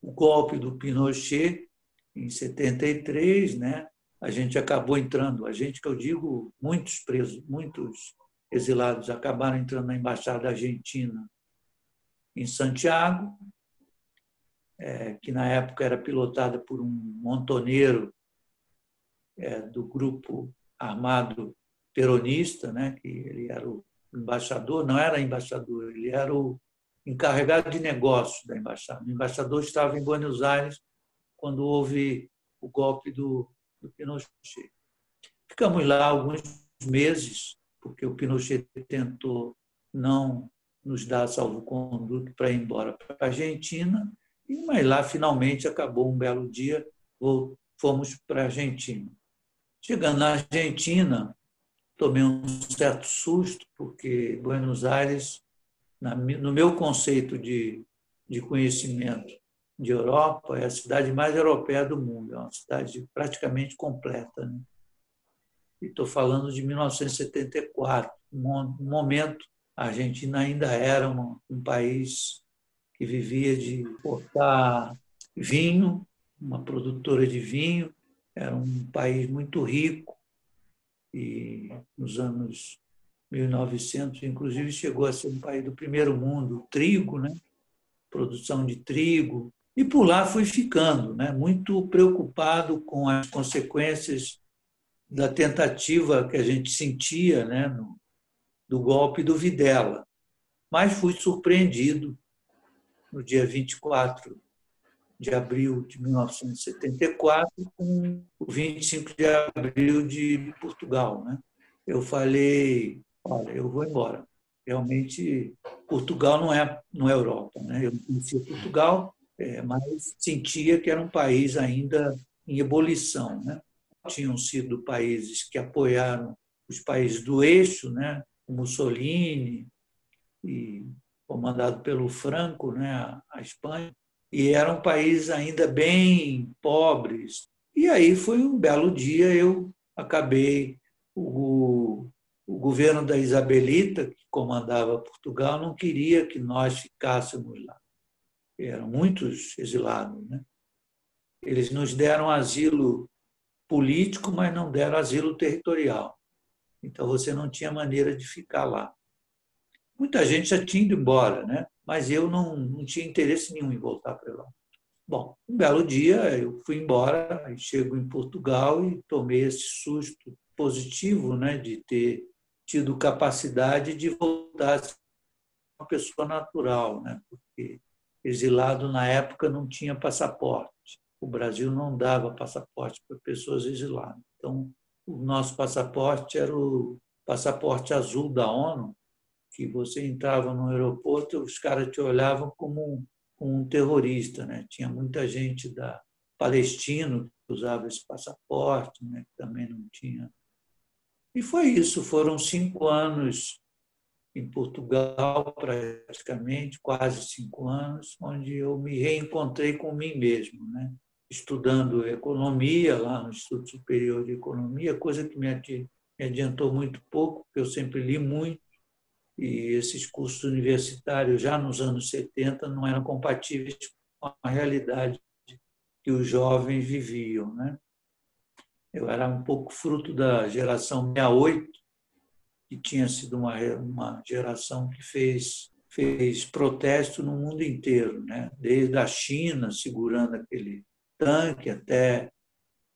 o golpe do Pinochet em 73, né? A gente acabou entrando, a gente que eu digo, muitos presos, muitos exilados acabaram entrando na embaixada argentina em Santiago, é, que na época era pilotada por um montoneiro é, do grupo armado peronista, né? Que ele era o embaixador, não era embaixador, ele era o encarregado de negócios da embaixada. O embaixador estava em Buenos Aires quando houve o golpe do, do Pinochet. Ficamos lá alguns meses, porque o Pinochet tentou não nos dar salvo-conduto para ir embora para a Argentina, mas lá finalmente acabou um belo dia, fomos para a Argentina. Chegando na Argentina, tomei um certo susto, porque Buenos Aires, no meu conceito de, de conhecimento de Europa, é a cidade mais europeia do mundo, é uma cidade praticamente completa. Né? Estou falando de 1974, um momento a Argentina ainda era um, um país que vivia de exportar vinho, uma produtora de vinho, era um país muito rico, e nos anos 1900, inclusive, chegou a ser um país do primeiro mundo, trigo, né? produção de trigo, e por lá fui ficando, né? muito preocupado com as consequências da tentativa que a gente sentia né? Do golpe do Videla. Mas fui surpreendido no dia 24 de abril de 1974 com o 25 de abril de Portugal. Né? Eu falei, olha, eu vou embora. Realmente, Portugal não é, não é Europa. Né? Eu conhecia Portugal, é, mas sentia que era um país ainda em ebulição. Né? Tinham sido países que apoiaram os países do eixo, né? Mussolini, e comandado pelo Franco, né? a Espanha, e eram países ainda bem pobres. E aí foi um belo dia, eu acabei, o, o governo da Isabelita, que comandava Portugal, não queria que nós ficássemos lá. eram muitos exilados. Né? Eles nos deram asilo político, mas não deram asilo territorial. Então você não tinha maneira de ficar lá. Muita gente já tinha ido embora, né? mas eu não, não tinha interesse nenhum em voltar para lá. Bom, um belo dia eu fui embora, chego em Portugal e tomei esse susto positivo né, de ter tido capacidade de voltar a ser uma pessoa natural, né, porque exilado na época não tinha passaporte. O Brasil não dava passaporte para pessoas exiladas. Então, o nosso passaporte era o passaporte azul da ONU, que você entrava no aeroporto, os caras te olhavam como um, como um terrorista. Né? Tinha muita gente da palestino que usava esse passaporte, né? também não tinha. E foi isso, foram cinco anos em Portugal, praticamente, quase cinco anos, onde eu me reencontrei com mim mesmo, né? Estudando economia lá no Instituto Superior de Economia, coisa que me adiantou muito pouco, porque eu sempre li muito, e esses cursos universitários, já nos anos 70, não eram compatíveis com a realidade que os jovens viviam. Né? Eu era um pouco fruto da geração 68, que tinha sido uma, uma geração que fez, fez protesto no mundo inteiro, né? desde a China, segurando aquele tanque, até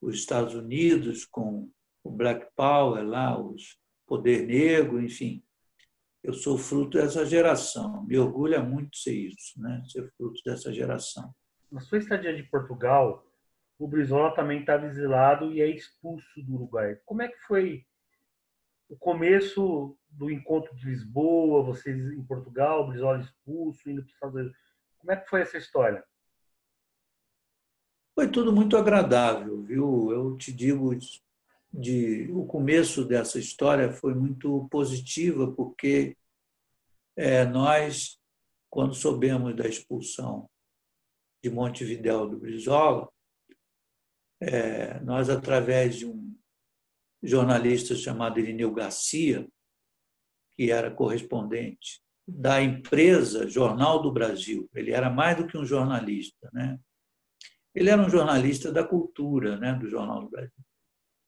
os Estados Unidos, com o Black Power lá, os Poder Negro, enfim eu sou fruto dessa geração. Me orgulha muito ser isso, né? ser fruto dessa geração. Na sua estadia de Portugal, o Brizola também estava exilado e é expulso do Uruguai. Como é que foi o começo do encontro de Lisboa, vocês em Portugal, o Brizola expulso, indo para os Estados Unidos? Como é que foi essa história? Foi tudo muito agradável, viu? Eu te digo de o começo dessa história foi muito positiva porque é, nós quando soubemos da expulsão de Montevidéu do Brizola é, nós através de um jornalista chamado Irineu Garcia que era correspondente da empresa Jornal do Brasil ele era mais do que um jornalista né ele era um jornalista da cultura né do Jornal do Brasil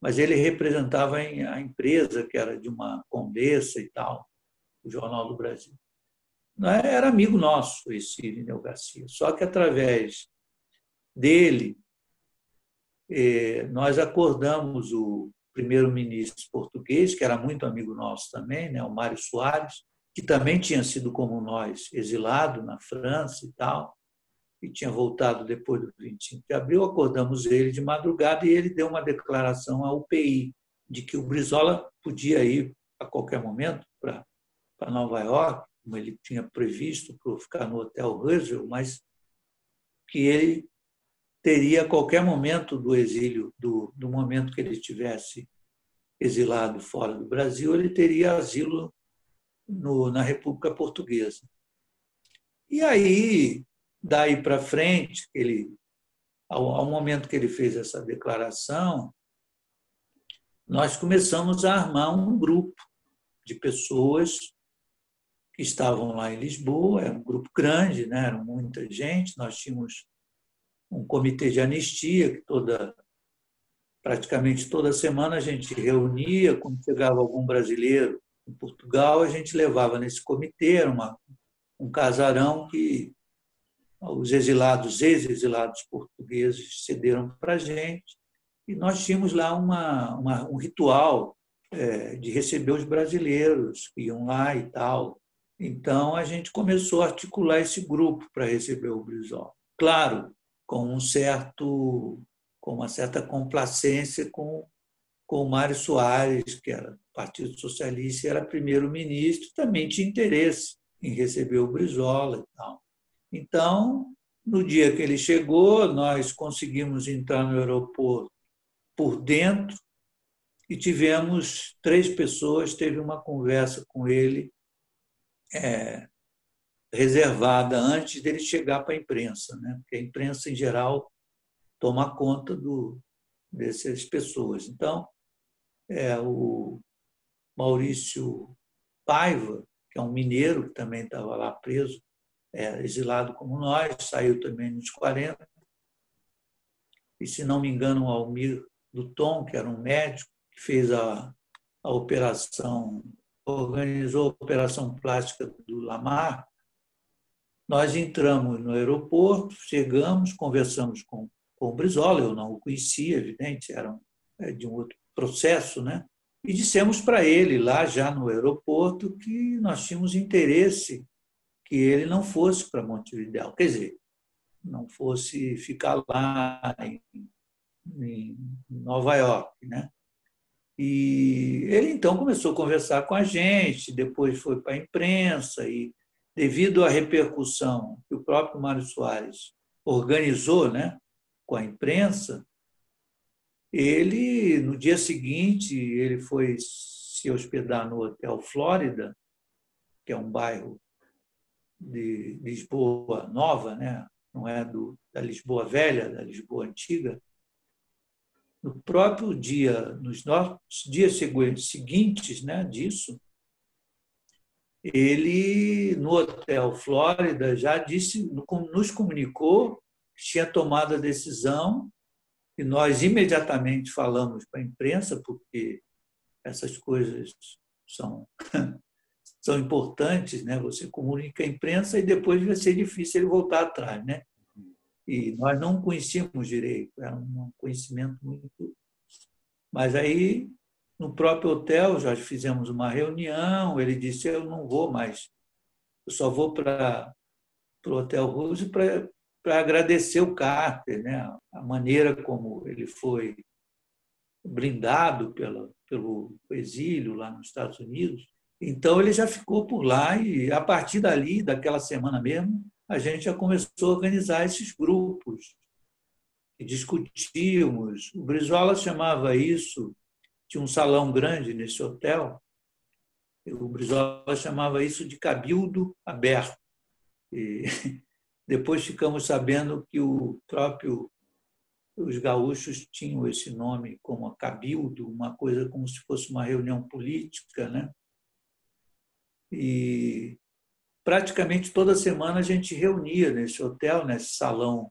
mas ele representava a empresa, que era de uma condessa e tal, o Jornal do Brasil. É? Era amigo nosso, esse Irineu Garcia. Só que através dele, eh, nós acordamos o primeiro-ministro português, que era muito amigo nosso também, né, o Mário Soares, que também tinha sido como nós, exilado na França e tal, que tinha voltado depois do 25 de abril, acordamos ele de madrugada e ele deu uma declaração à UPI de que o Brizola podia ir a qualquer momento para Nova York, como ele tinha previsto para ficar no Hotel Roosevelt, mas que ele teria a qualquer momento do exílio, do, do momento que ele estivesse exilado fora do Brasil, ele teria asilo no, na República Portuguesa. E aí Daí para frente, ele, ao, ao momento que ele fez essa declaração, nós começamos a armar um grupo de pessoas que estavam lá em Lisboa, era um grupo grande, né? era muita gente, nós tínhamos um comitê de anistia que toda praticamente toda semana a gente reunia, quando chegava algum brasileiro em Portugal, a gente levava nesse comitê, era uma, um casarão que os exilados, ex-exilados portugueses cederam para a gente, e nós tínhamos lá uma, uma, um ritual é, de receber os brasileiros que iam lá e tal. Então a gente começou a articular esse grupo para receber o Brizola. Claro, com um certo, com uma certa complacência com, com o Mário Soares, que era do Partido Socialista era primeiro-ministro, também tinha interesse em receber o Brizola e tal. Então, no dia que ele chegou, nós conseguimos entrar no aeroporto por dentro e tivemos três pessoas, teve uma conversa com ele é, reservada antes dele chegar para a imprensa, né? porque a imprensa, em geral, toma conta do, dessas pessoas. Então, é, o Maurício Paiva, que é um mineiro que também estava lá preso, é exilado como nós, saiu também nos 40. E, se não me engano, o Almir Tom que era um médico, que fez a, a operação, organizou a operação plástica do Lamar, nós entramos no aeroporto, chegamos, conversamos com, com o Brizola, eu não o conhecia, evidente, era é, de um outro processo, né? E dissemos para ele, lá já no aeroporto, que nós tínhamos interesse que ele não fosse para Montevideo, quer dizer, não fosse ficar lá em, em Nova York, né? E ele então começou a conversar com a gente, depois foi para a imprensa e devido à repercussão que o próprio Mário Soares organizou, né, com a imprensa, ele no dia seguinte ele foi se hospedar no Hotel Flórida, que é um bairro de Lisboa Nova, né? não é do, da Lisboa Velha, da Lisboa Antiga. No próprio dia, nos nossos dias seguintes né, disso, ele, no Hotel Flórida, já disse, nos comunicou que tinha tomado a decisão e nós imediatamente falamos para a imprensa, porque essas coisas são são importantes, né? Você comunica à imprensa e depois vai ser difícil ele voltar atrás, né? E nós não conhecíamos direito, era um conhecimento muito. Mas aí, no próprio hotel, já fizemos uma reunião. Ele disse: Eu não vou mais, eu só vou para o Hotel Rose para agradecer o Carter, né? a maneira como ele foi brindado pela, pelo exílio lá nos Estados Unidos. Então ele já ficou por lá e a partir dali, daquela semana mesmo, a gente já começou a organizar esses grupos e discutíamos. O Brizola chamava isso, tinha um salão grande nesse hotel, o Brizola chamava isso de cabildo aberto. E depois ficamos sabendo que o próprio os gaúchos tinham esse nome como cabildo, uma coisa como se fosse uma reunião política, né? E praticamente toda semana a gente reunia nesse hotel, nesse salão,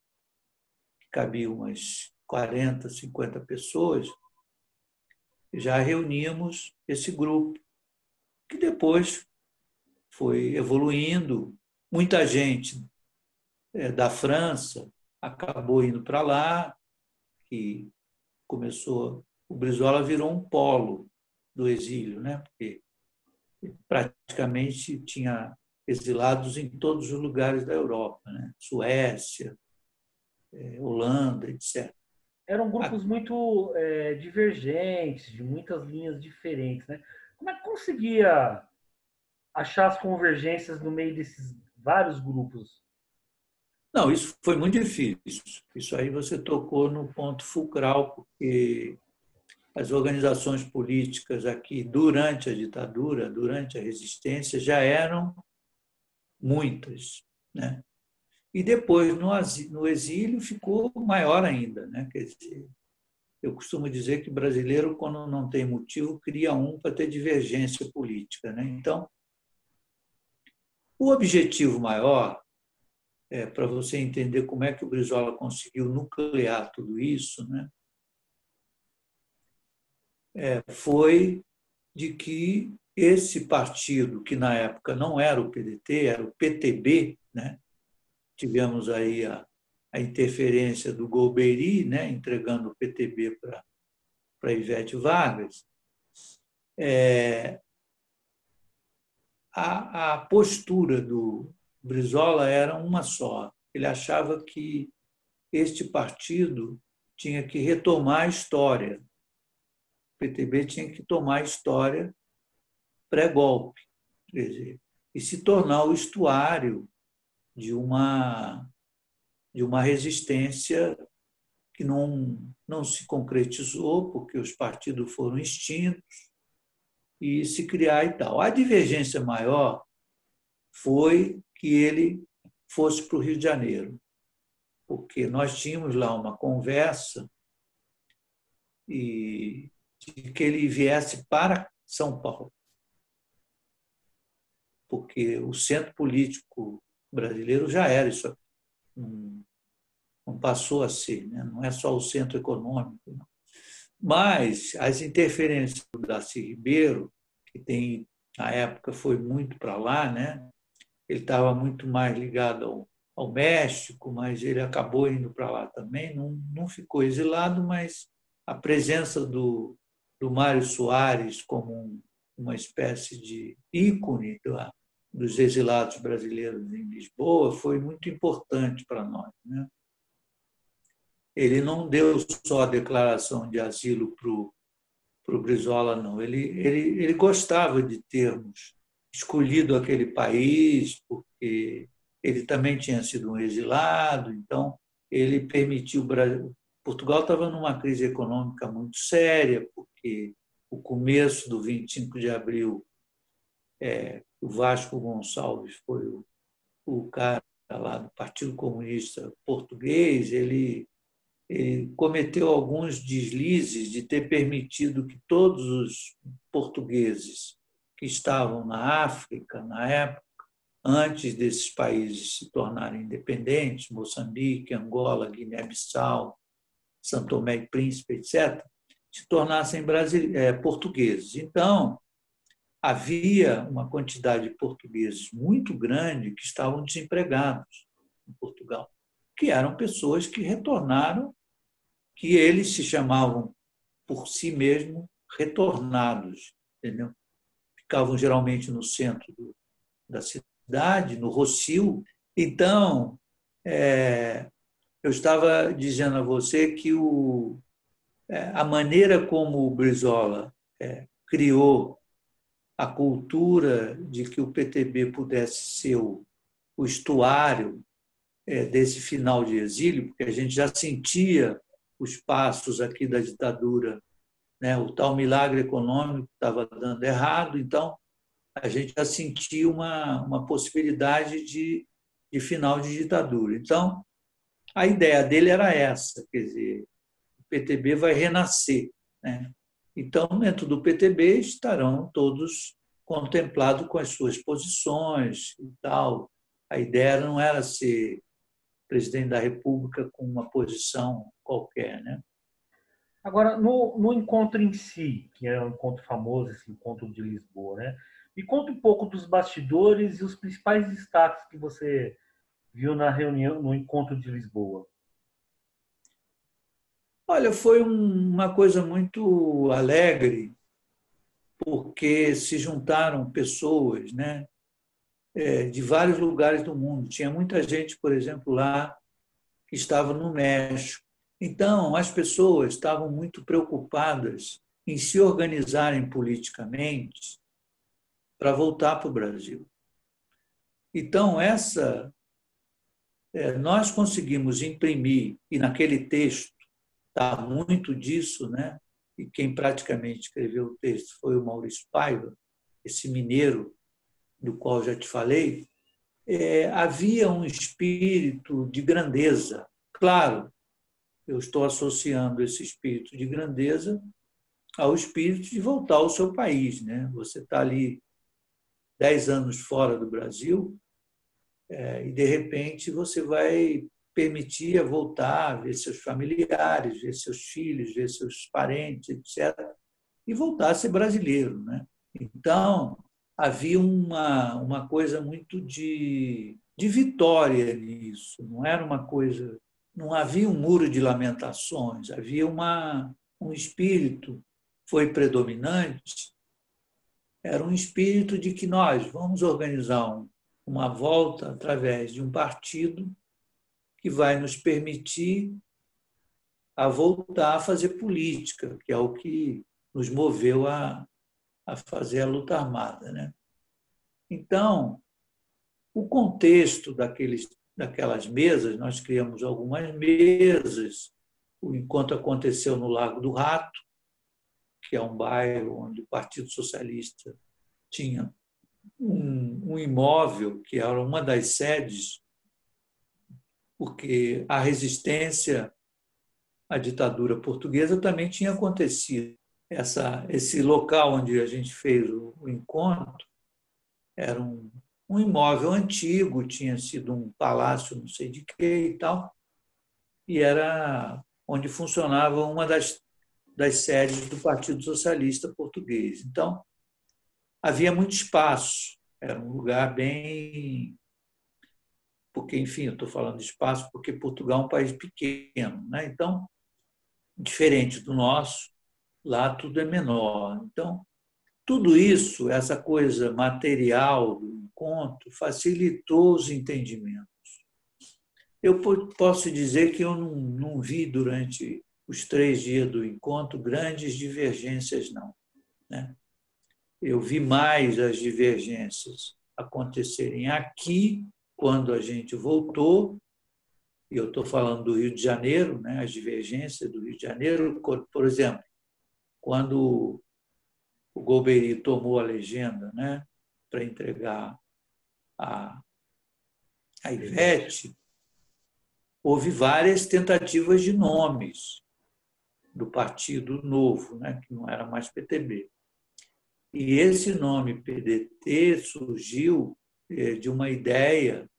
que cabia umas 40, 50 pessoas, já reuníamos esse grupo, que depois foi evoluindo. Muita gente é, da França acabou indo para lá, que começou. O Brizola virou um polo do exílio, né? porque praticamente tinha exilados em todos os lugares da Europa, né? Suécia, é, Holanda, etc. Eram grupos muito é, divergentes, de muitas linhas diferentes. Né? Como é que conseguia achar as convergências no meio desses vários grupos? Não, isso foi muito difícil. Isso aí você tocou no ponto fulcral, porque as organizações políticas aqui durante a ditadura, durante a resistência, já eram muitas, né? E depois no exílio ficou maior ainda, né? Quer dizer, eu costumo dizer que brasileiro quando não tem motivo cria um para ter divergência política, né? Então, o objetivo maior é, para você entender como é que o Brizola conseguiu nuclear tudo isso, né? É, foi de que esse partido, que na época não era o PDT, era o PTB, né? tivemos aí a, a interferência do Golbery, né? entregando o PTB para Ivete Vargas, é, a, a postura do Brizola era uma só. Ele achava que este partido tinha que retomar a história, PTB tinha que tomar a história pré-golpe e se tornar o estuário de uma de uma resistência que não não se concretizou porque os partidos foram extintos e se criar e tal. A divergência maior foi que ele fosse para o Rio de Janeiro, porque nós tínhamos lá uma conversa e de que ele viesse para São Paulo. Porque o centro político brasileiro já era isso aqui. Não, passou a ser, né? não é só o centro econômico. Não. Mas as interferências do Darcy Ribeiro, que tem, na época foi muito para lá, né? ele estava muito mais ligado ao, ao México, mas ele acabou indo para lá também, não, não ficou exilado, mas a presença do, do Mário Soares como um, uma espécie de ícone dos exilados brasileiros em Lisboa foi muito importante para nós. Né? ele não deu só a declaração de asilo para o Brizola, não. Ele, ele, ele gostava de termos escolhido aquele país, porque ele também tinha sido um exilado, então ele permitiu. Portugal estava numa crise econômica muito séria, porque o começo do 25 de abril, é, o Vasco Gonçalves foi o, o cara lá do Partido Comunista Português, ele cometeu alguns deslizes de ter permitido que todos os portugueses que estavam na África, na época, antes desses países se tornarem independentes, Moçambique, Angola, Guiné-Bissau, São Tomé e Príncipe, etc., se tornassem é, portugueses. Então, havia uma quantidade de portugueses muito grande que estavam desempregados em Portugal que eram pessoas que retornaram, que eles se chamavam por si mesmos retornados, entendeu? Ficavam geralmente no centro do, da cidade, no Rocio. Então, é, eu estava dizendo a você que o, a maneira como o Brizola é, criou a cultura de que o PTB pudesse ser o, o estuário é, desse final de exílio, porque a gente já sentia os passos aqui da ditadura, né? o tal milagre econômico estava dando errado, então a gente já sentia uma, uma possibilidade de, de final de ditadura. Então, a ideia dele era essa, quer dizer, PTB vai renascer. Né? Então, dentro do PTB estarão todos contemplados com as suas posições e tal. A ideia não era ser presidente da República com uma posição qualquer. Né? Agora, no, no encontro em si, que é um encontro famoso, esse encontro de Lisboa, né? me conta um pouco dos bastidores e os principais destaques que você viu na reunião, no encontro de Lisboa. Olha, foi uma coisa muito alegre, porque se juntaram pessoas, né? é, de vários lugares do mundo. Tinha muita gente, por exemplo, lá que estava no México. Então, as pessoas estavam muito preocupadas em se organizarem politicamente para voltar para o Brasil. Então, essa é, nós conseguimos imprimir, e naquele texto está muito disso, né? e quem praticamente escreveu o texto foi o Maurício Paiva, esse mineiro do qual já te falei, é, havia um espírito de grandeza. Claro, eu estou associando esse espírito de grandeza ao espírito de voltar ao seu país. Né? Você está ali dez anos fora do Brasil é, e, de repente, você vai permitir a voltar, ver seus familiares, ver seus filhos, ver seus parentes, etc., e voltar a ser brasileiro. Né? Então, havia uma, uma coisa muito de, de vitória nisso, não era uma coisa. Não havia um muro de lamentações, havia uma, um espírito, foi predominante, era um espírito de que nós vamos organizar um, uma volta através de um partido que vai nos permitir a voltar a fazer política, que é o que nos moveu a, a fazer a luta armada. Né? Então, o contexto daqueles, daquelas mesas, nós criamos algumas mesas, o encontro aconteceu no Lago do Rato, que é um bairro onde o Partido Socialista tinha um, um imóvel que era uma das sedes, porque a resistência à ditadura portuguesa também tinha acontecido essa, esse local onde a gente fez o, o encontro era um, um imóvel antigo, tinha sido um palácio, não sei de que e tal, e era onde funcionava uma das, das sedes do Partido Socialista Português. Então, havia muito espaço, era um lugar bem. Porque, enfim, eu estou falando de espaço porque Portugal é um país pequeno, né? então, diferente do nosso, lá tudo é menor. Então, tudo isso, essa coisa material do encontro, facilitou os entendimentos. Eu posso dizer que eu não, não vi durante os três dias do encontro grandes divergências, não. Né? Eu vi mais as divergências acontecerem aqui, quando a gente voltou, e eu estou falando do Rio de Janeiro, né? as divergências do Rio de Janeiro, por exemplo, quando o Golbery tomou a legenda né, para entregar a, a Ivete, houve várias tentativas de nomes do Partido Novo, né, que não era mais PTB. E esse nome PDT surgiu eh, de uma ideia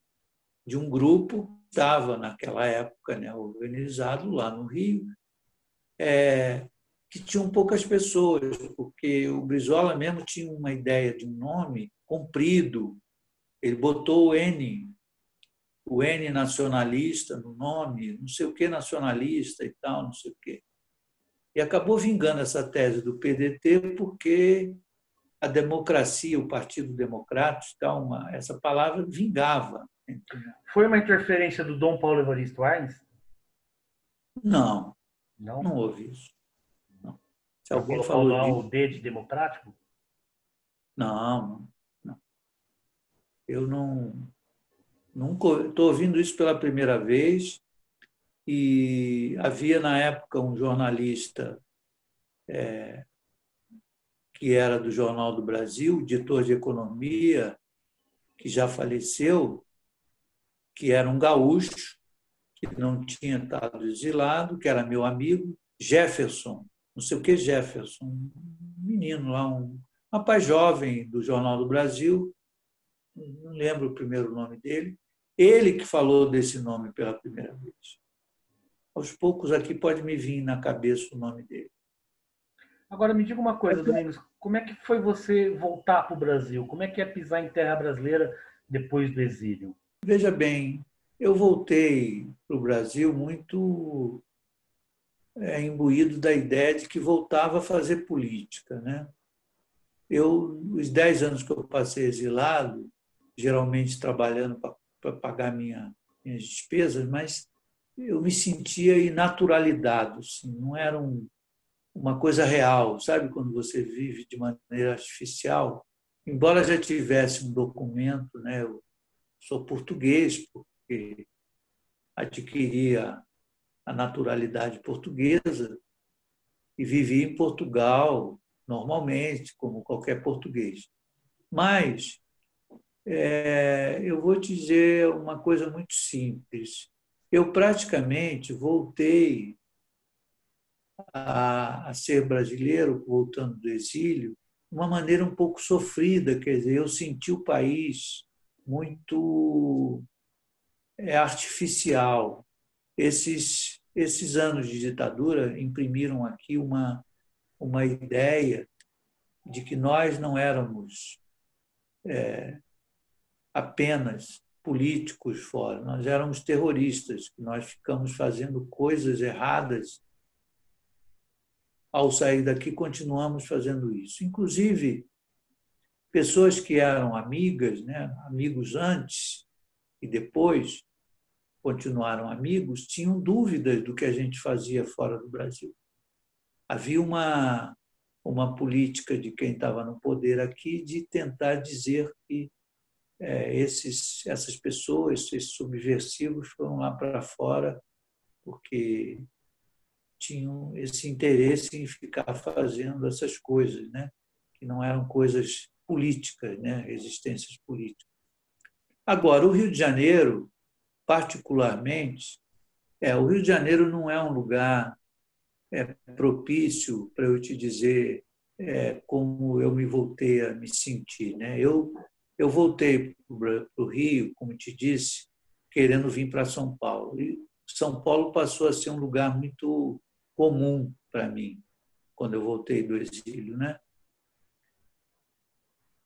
de um grupo que estava naquela época né, organizado lá no Rio, é, que tinham poucas pessoas, porque o Brizola mesmo tinha uma ideia de um nome comprido. Ele botou o N, o N nacionalista no nome, não sei o que nacionalista e tal, não sei o que. E acabou vingando essa tese do PDT porque a democracia, o Partido Democrático, uma, essa palavra vingava. Foi uma interferência do Dom Paulo Evaristo Arnes? Não, não, não houve isso. Se alguém falou lá o D de democrático? Não, não. Eu não nunca estou ouvindo isso pela primeira vez e havia na época um jornalista é, que era do Jornal do Brasil, editor de economia, que já faleceu, que era um gaúcho, que não tinha estado exilado, que era meu amigo, Jefferson não sei o que Jefferson, um menino lá, um rapaz jovem do Jornal do Brasil, não lembro o primeiro nome dele, ele que falou desse nome pela primeira vez. Aos poucos aqui pode me vir na cabeça o nome dele. Agora me diga uma coisa, Domingos, como é que foi você voltar para o Brasil? Como é que é pisar em terra brasileira depois do exílio? Veja bem, eu voltei para o Brasil muito é, imbuído da ideia de que voltava a fazer política. Né? Eu, os dez anos que eu passei exilado, geralmente trabalhando para pagar minha, minhas despesas, mas eu me sentia inaturalidade, assim, não era um, uma coisa real, sabe? Quando você vive de maneira artificial. Embora já tivesse um documento, né? eu sou português, porque adquiria a naturalidade portuguesa e vivi em Portugal normalmente, como qualquer português. Mas é, eu vou te dizer uma coisa muito simples. Eu praticamente voltei a, a ser brasileiro, voltando do exílio, de uma maneira um pouco sofrida. Quer dizer, eu senti o país muito é, artificial esses, esses anos de ditadura imprimiram aqui uma, uma ideia de que nós não éramos é, apenas políticos fora, nós éramos terroristas, nós ficamos fazendo coisas erradas. Ao sair daqui, continuamos fazendo isso. Inclusive, pessoas que eram amigas, né, amigos antes e depois, continuaram amigos, tinham dúvidas do que a gente fazia fora do Brasil. Havia uma, uma política de quem estava no poder aqui de tentar dizer que é, esses, essas pessoas, esses subversivos, foram lá para fora porque tinham esse interesse em ficar fazendo essas coisas, né? que não eram coisas políticas, né? resistências políticas. Agora, o Rio de Janeiro particularmente, é, o Rio de Janeiro não é um lugar é, propício para eu te dizer é, como eu me voltei a me sentir. Né? Eu eu voltei para o Rio, como te disse, querendo vir para São Paulo. E São Paulo passou a ser um lugar muito comum para mim quando eu voltei do exílio, né?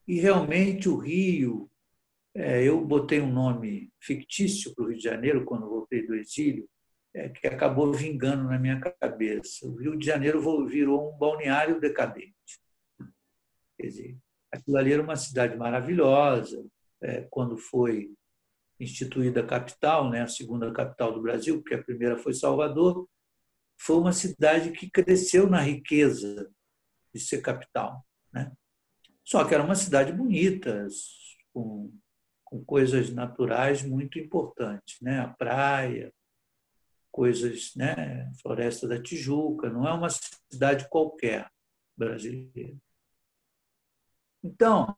E realmente o Rio, é, eu botei um nome fictício para o Rio de Janeiro quando voltei do exílio, é, que acabou vingando na minha cabeça. O Rio de Janeiro virou um balneário decadente. Quer dizer, aquilo ali era uma cidade maravilhosa. É, quando foi instituída a capital, né, a segunda capital do Brasil, porque a primeira foi Salvador, foi uma cidade que cresceu na riqueza de ser capital. Né? Só que era uma cidade bonita, com, com coisas naturais muito importantes, né? a praia, coisas, né? Floresta da Tijuca, não é uma cidade qualquer brasileira. Então,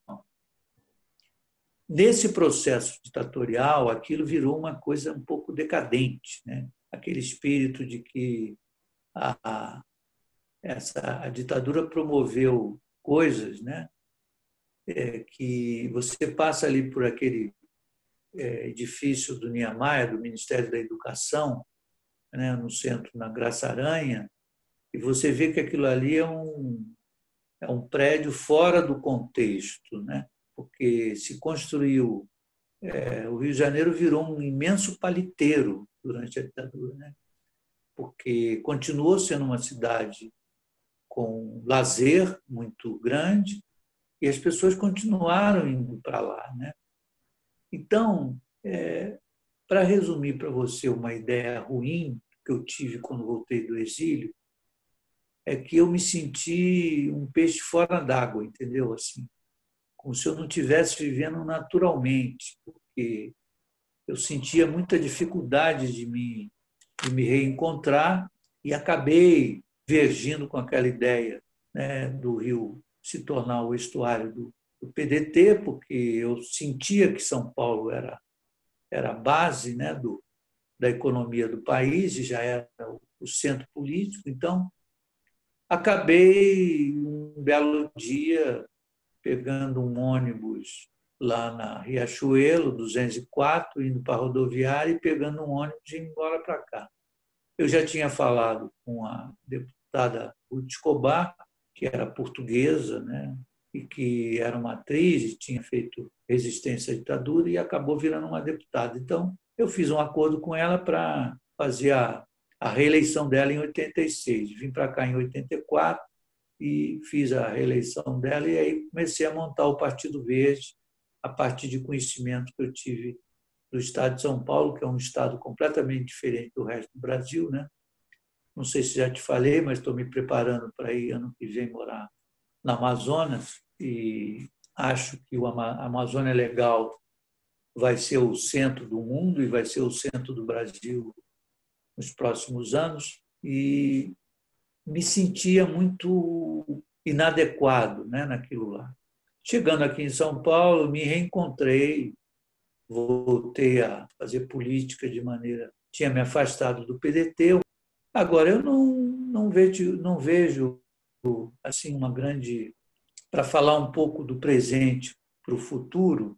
nesse processo ditatorial, aquilo virou uma coisa um pouco decadente, né? Aquele espírito de que a, a essa a ditadura promoveu coisas, né? É, que você passa ali por aquele é, edifício do Niemeyer, do Ministério da Educação, né, no centro, na Graça Aranha, e você vê que aquilo ali é um, é um prédio fora do contexto, né? porque se construiu. É, o Rio de Janeiro virou um imenso paliteiro durante a ditadura, né? porque continuou sendo uma cidade com lazer muito grande e as pessoas continuaram indo para lá. Né? Então, é, para resumir para você uma ideia ruim que eu tive quando voltei do exílio, é que eu me senti um peixe fora d'água, entendeu? Assim, como se eu não estivesse vivendo naturalmente, porque eu sentia muita dificuldade de me, de me reencontrar e acabei vergindo com aquela ideia né, do Rio se tornar o estuário do, do PDT, porque eu sentia que São Paulo era era a base né, do, da economia do país e já era o centro político. Então, acabei um belo dia pegando um ônibus lá na Riachuelo, 204, indo para a rodoviária e pegando um ônibus e indo embora para cá. Eu já tinha falado com a deputada Ruth Escobar, que era portuguesa, né, e que era uma atriz e tinha feito resistência à ditadura e acabou virando uma deputada. Então, eu fiz um acordo com ela para fazer a, a reeleição dela em 86. Vim para cá em 84 e fiz a reeleição dela e aí comecei a montar o Partido Verde a partir de conhecimento que eu tive do estado de São Paulo, que é um estado completamente diferente do resto do Brasil, né? Não sei se já te falei, mas estou me preparando para ir ano que vem morar na Amazonas e acho que a Amazônia Legal vai ser o centro do mundo e vai ser o centro do Brasil nos próximos anos e me sentia muito inadequado né, naquilo lá. Chegando aqui em São Paulo, me reencontrei, voltei a fazer política de maneira. Tinha me afastado do PDT. Agora, eu não, não, vejo, não vejo assim uma grande para falar um pouco do presente para o futuro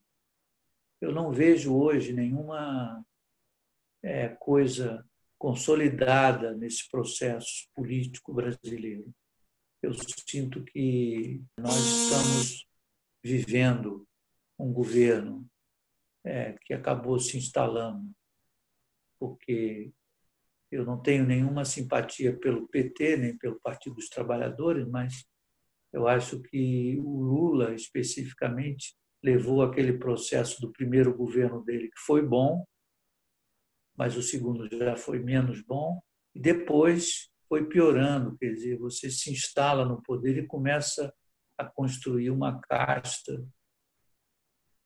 eu não vejo hoje nenhuma é, coisa consolidada nesse processo político brasileiro. Eu sinto que nós estamos vivendo um governo é, que acabou se instalando porque eu não tenho nenhuma simpatia pelo PT, nem pelo Partido dos Trabalhadores, mas eu acho que o Lula, especificamente, levou aquele processo do primeiro governo dele, que foi bom, mas o segundo já foi menos bom, e depois foi piorando, quer dizer, você se instala no poder e começa a construir uma casta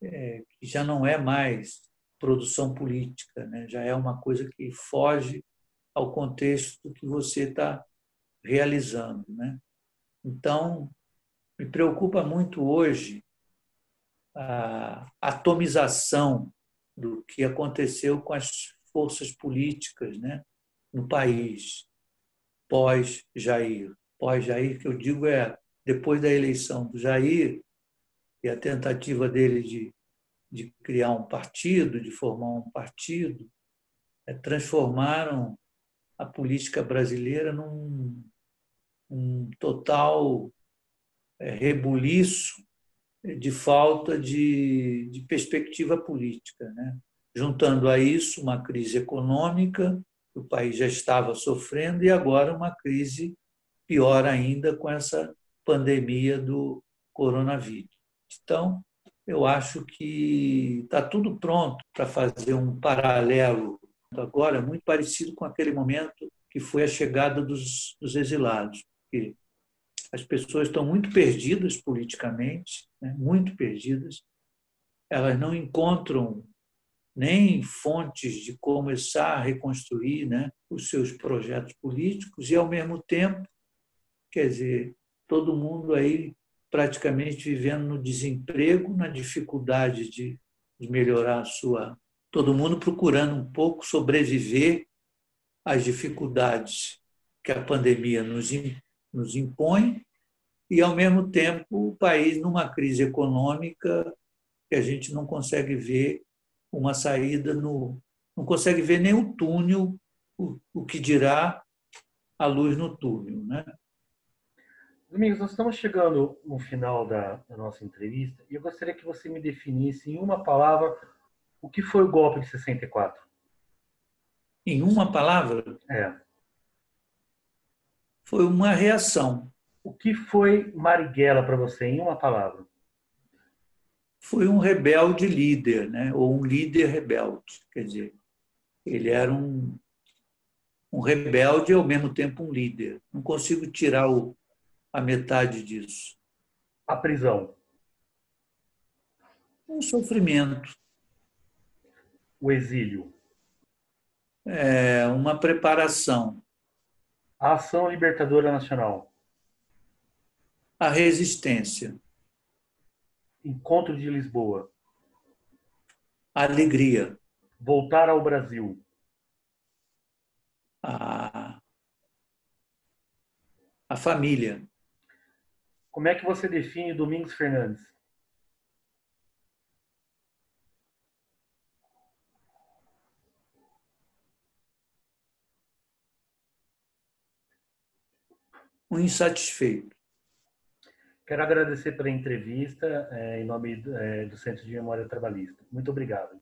é, que já não é mais produção política, né? já é uma coisa que foge ao contexto que você está realizando. Né? Então, me preocupa muito hoje a atomização do que aconteceu com as forças políticas né, no país pós-Jair. Pós-Jair, que eu digo é depois da eleição do Jair e a tentativa dele de de criar um partido, de formar um partido, é, transformaram a política brasileira num um total é, rebuliço de falta de, de perspectiva política. Né? Juntando a isso uma crise econômica, que o país já estava sofrendo, e agora uma crise pior ainda com essa pandemia do coronavírus. Então, eu acho que está tudo pronto para fazer um paralelo agora muito parecido com aquele momento que foi a chegada dos, dos exilados. Porque as pessoas estão muito perdidas politicamente, né? muito perdidas. Elas não encontram nem fontes de começar a reconstruir né, os seus projetos políticos e, ao mesmo tempo, quer dizer, todo mundo aí praticamente vivendo no desemprego, na dificuldade de, de melhorar a sua. Todo mundo procurando um pouco sobreviver às dificuldades que a pandemia nos, nos impõe e, ao mesmo tempo, o país numa crise econômica que a gente não consegue ver uma saída no. não consegue ver nem o túnel, o, o que dirá a luz no túnel. Né? Domingos, nós estamos chegando no final da, da, nossa entrevista e eu gostaria que você me definisse em uma palavra o que foi o golpe de 64. Em uma palavra? É. Foi uma reação. O que foi Marighella para você em uma palavra? Foi um rebelde líder, né? ou um líder rebelde. Quer dizer, ele era um, um rebelde e ao mesmo tempo um líder. Não consigo tirar o, a metade disso. A prisão. Um sofrimento. O exílio. É uma preparação. A ação libertadora nacional. A resistência. Encontro de Lisboa. Alegria. Voltar ao Brasil. A, a família. Como é que você define Domingos Fernandes? Um insatisfeito. Quero agradecer pela entrevista é, em nome é, do Centro de Memória Trabalhista. Muito obrigado.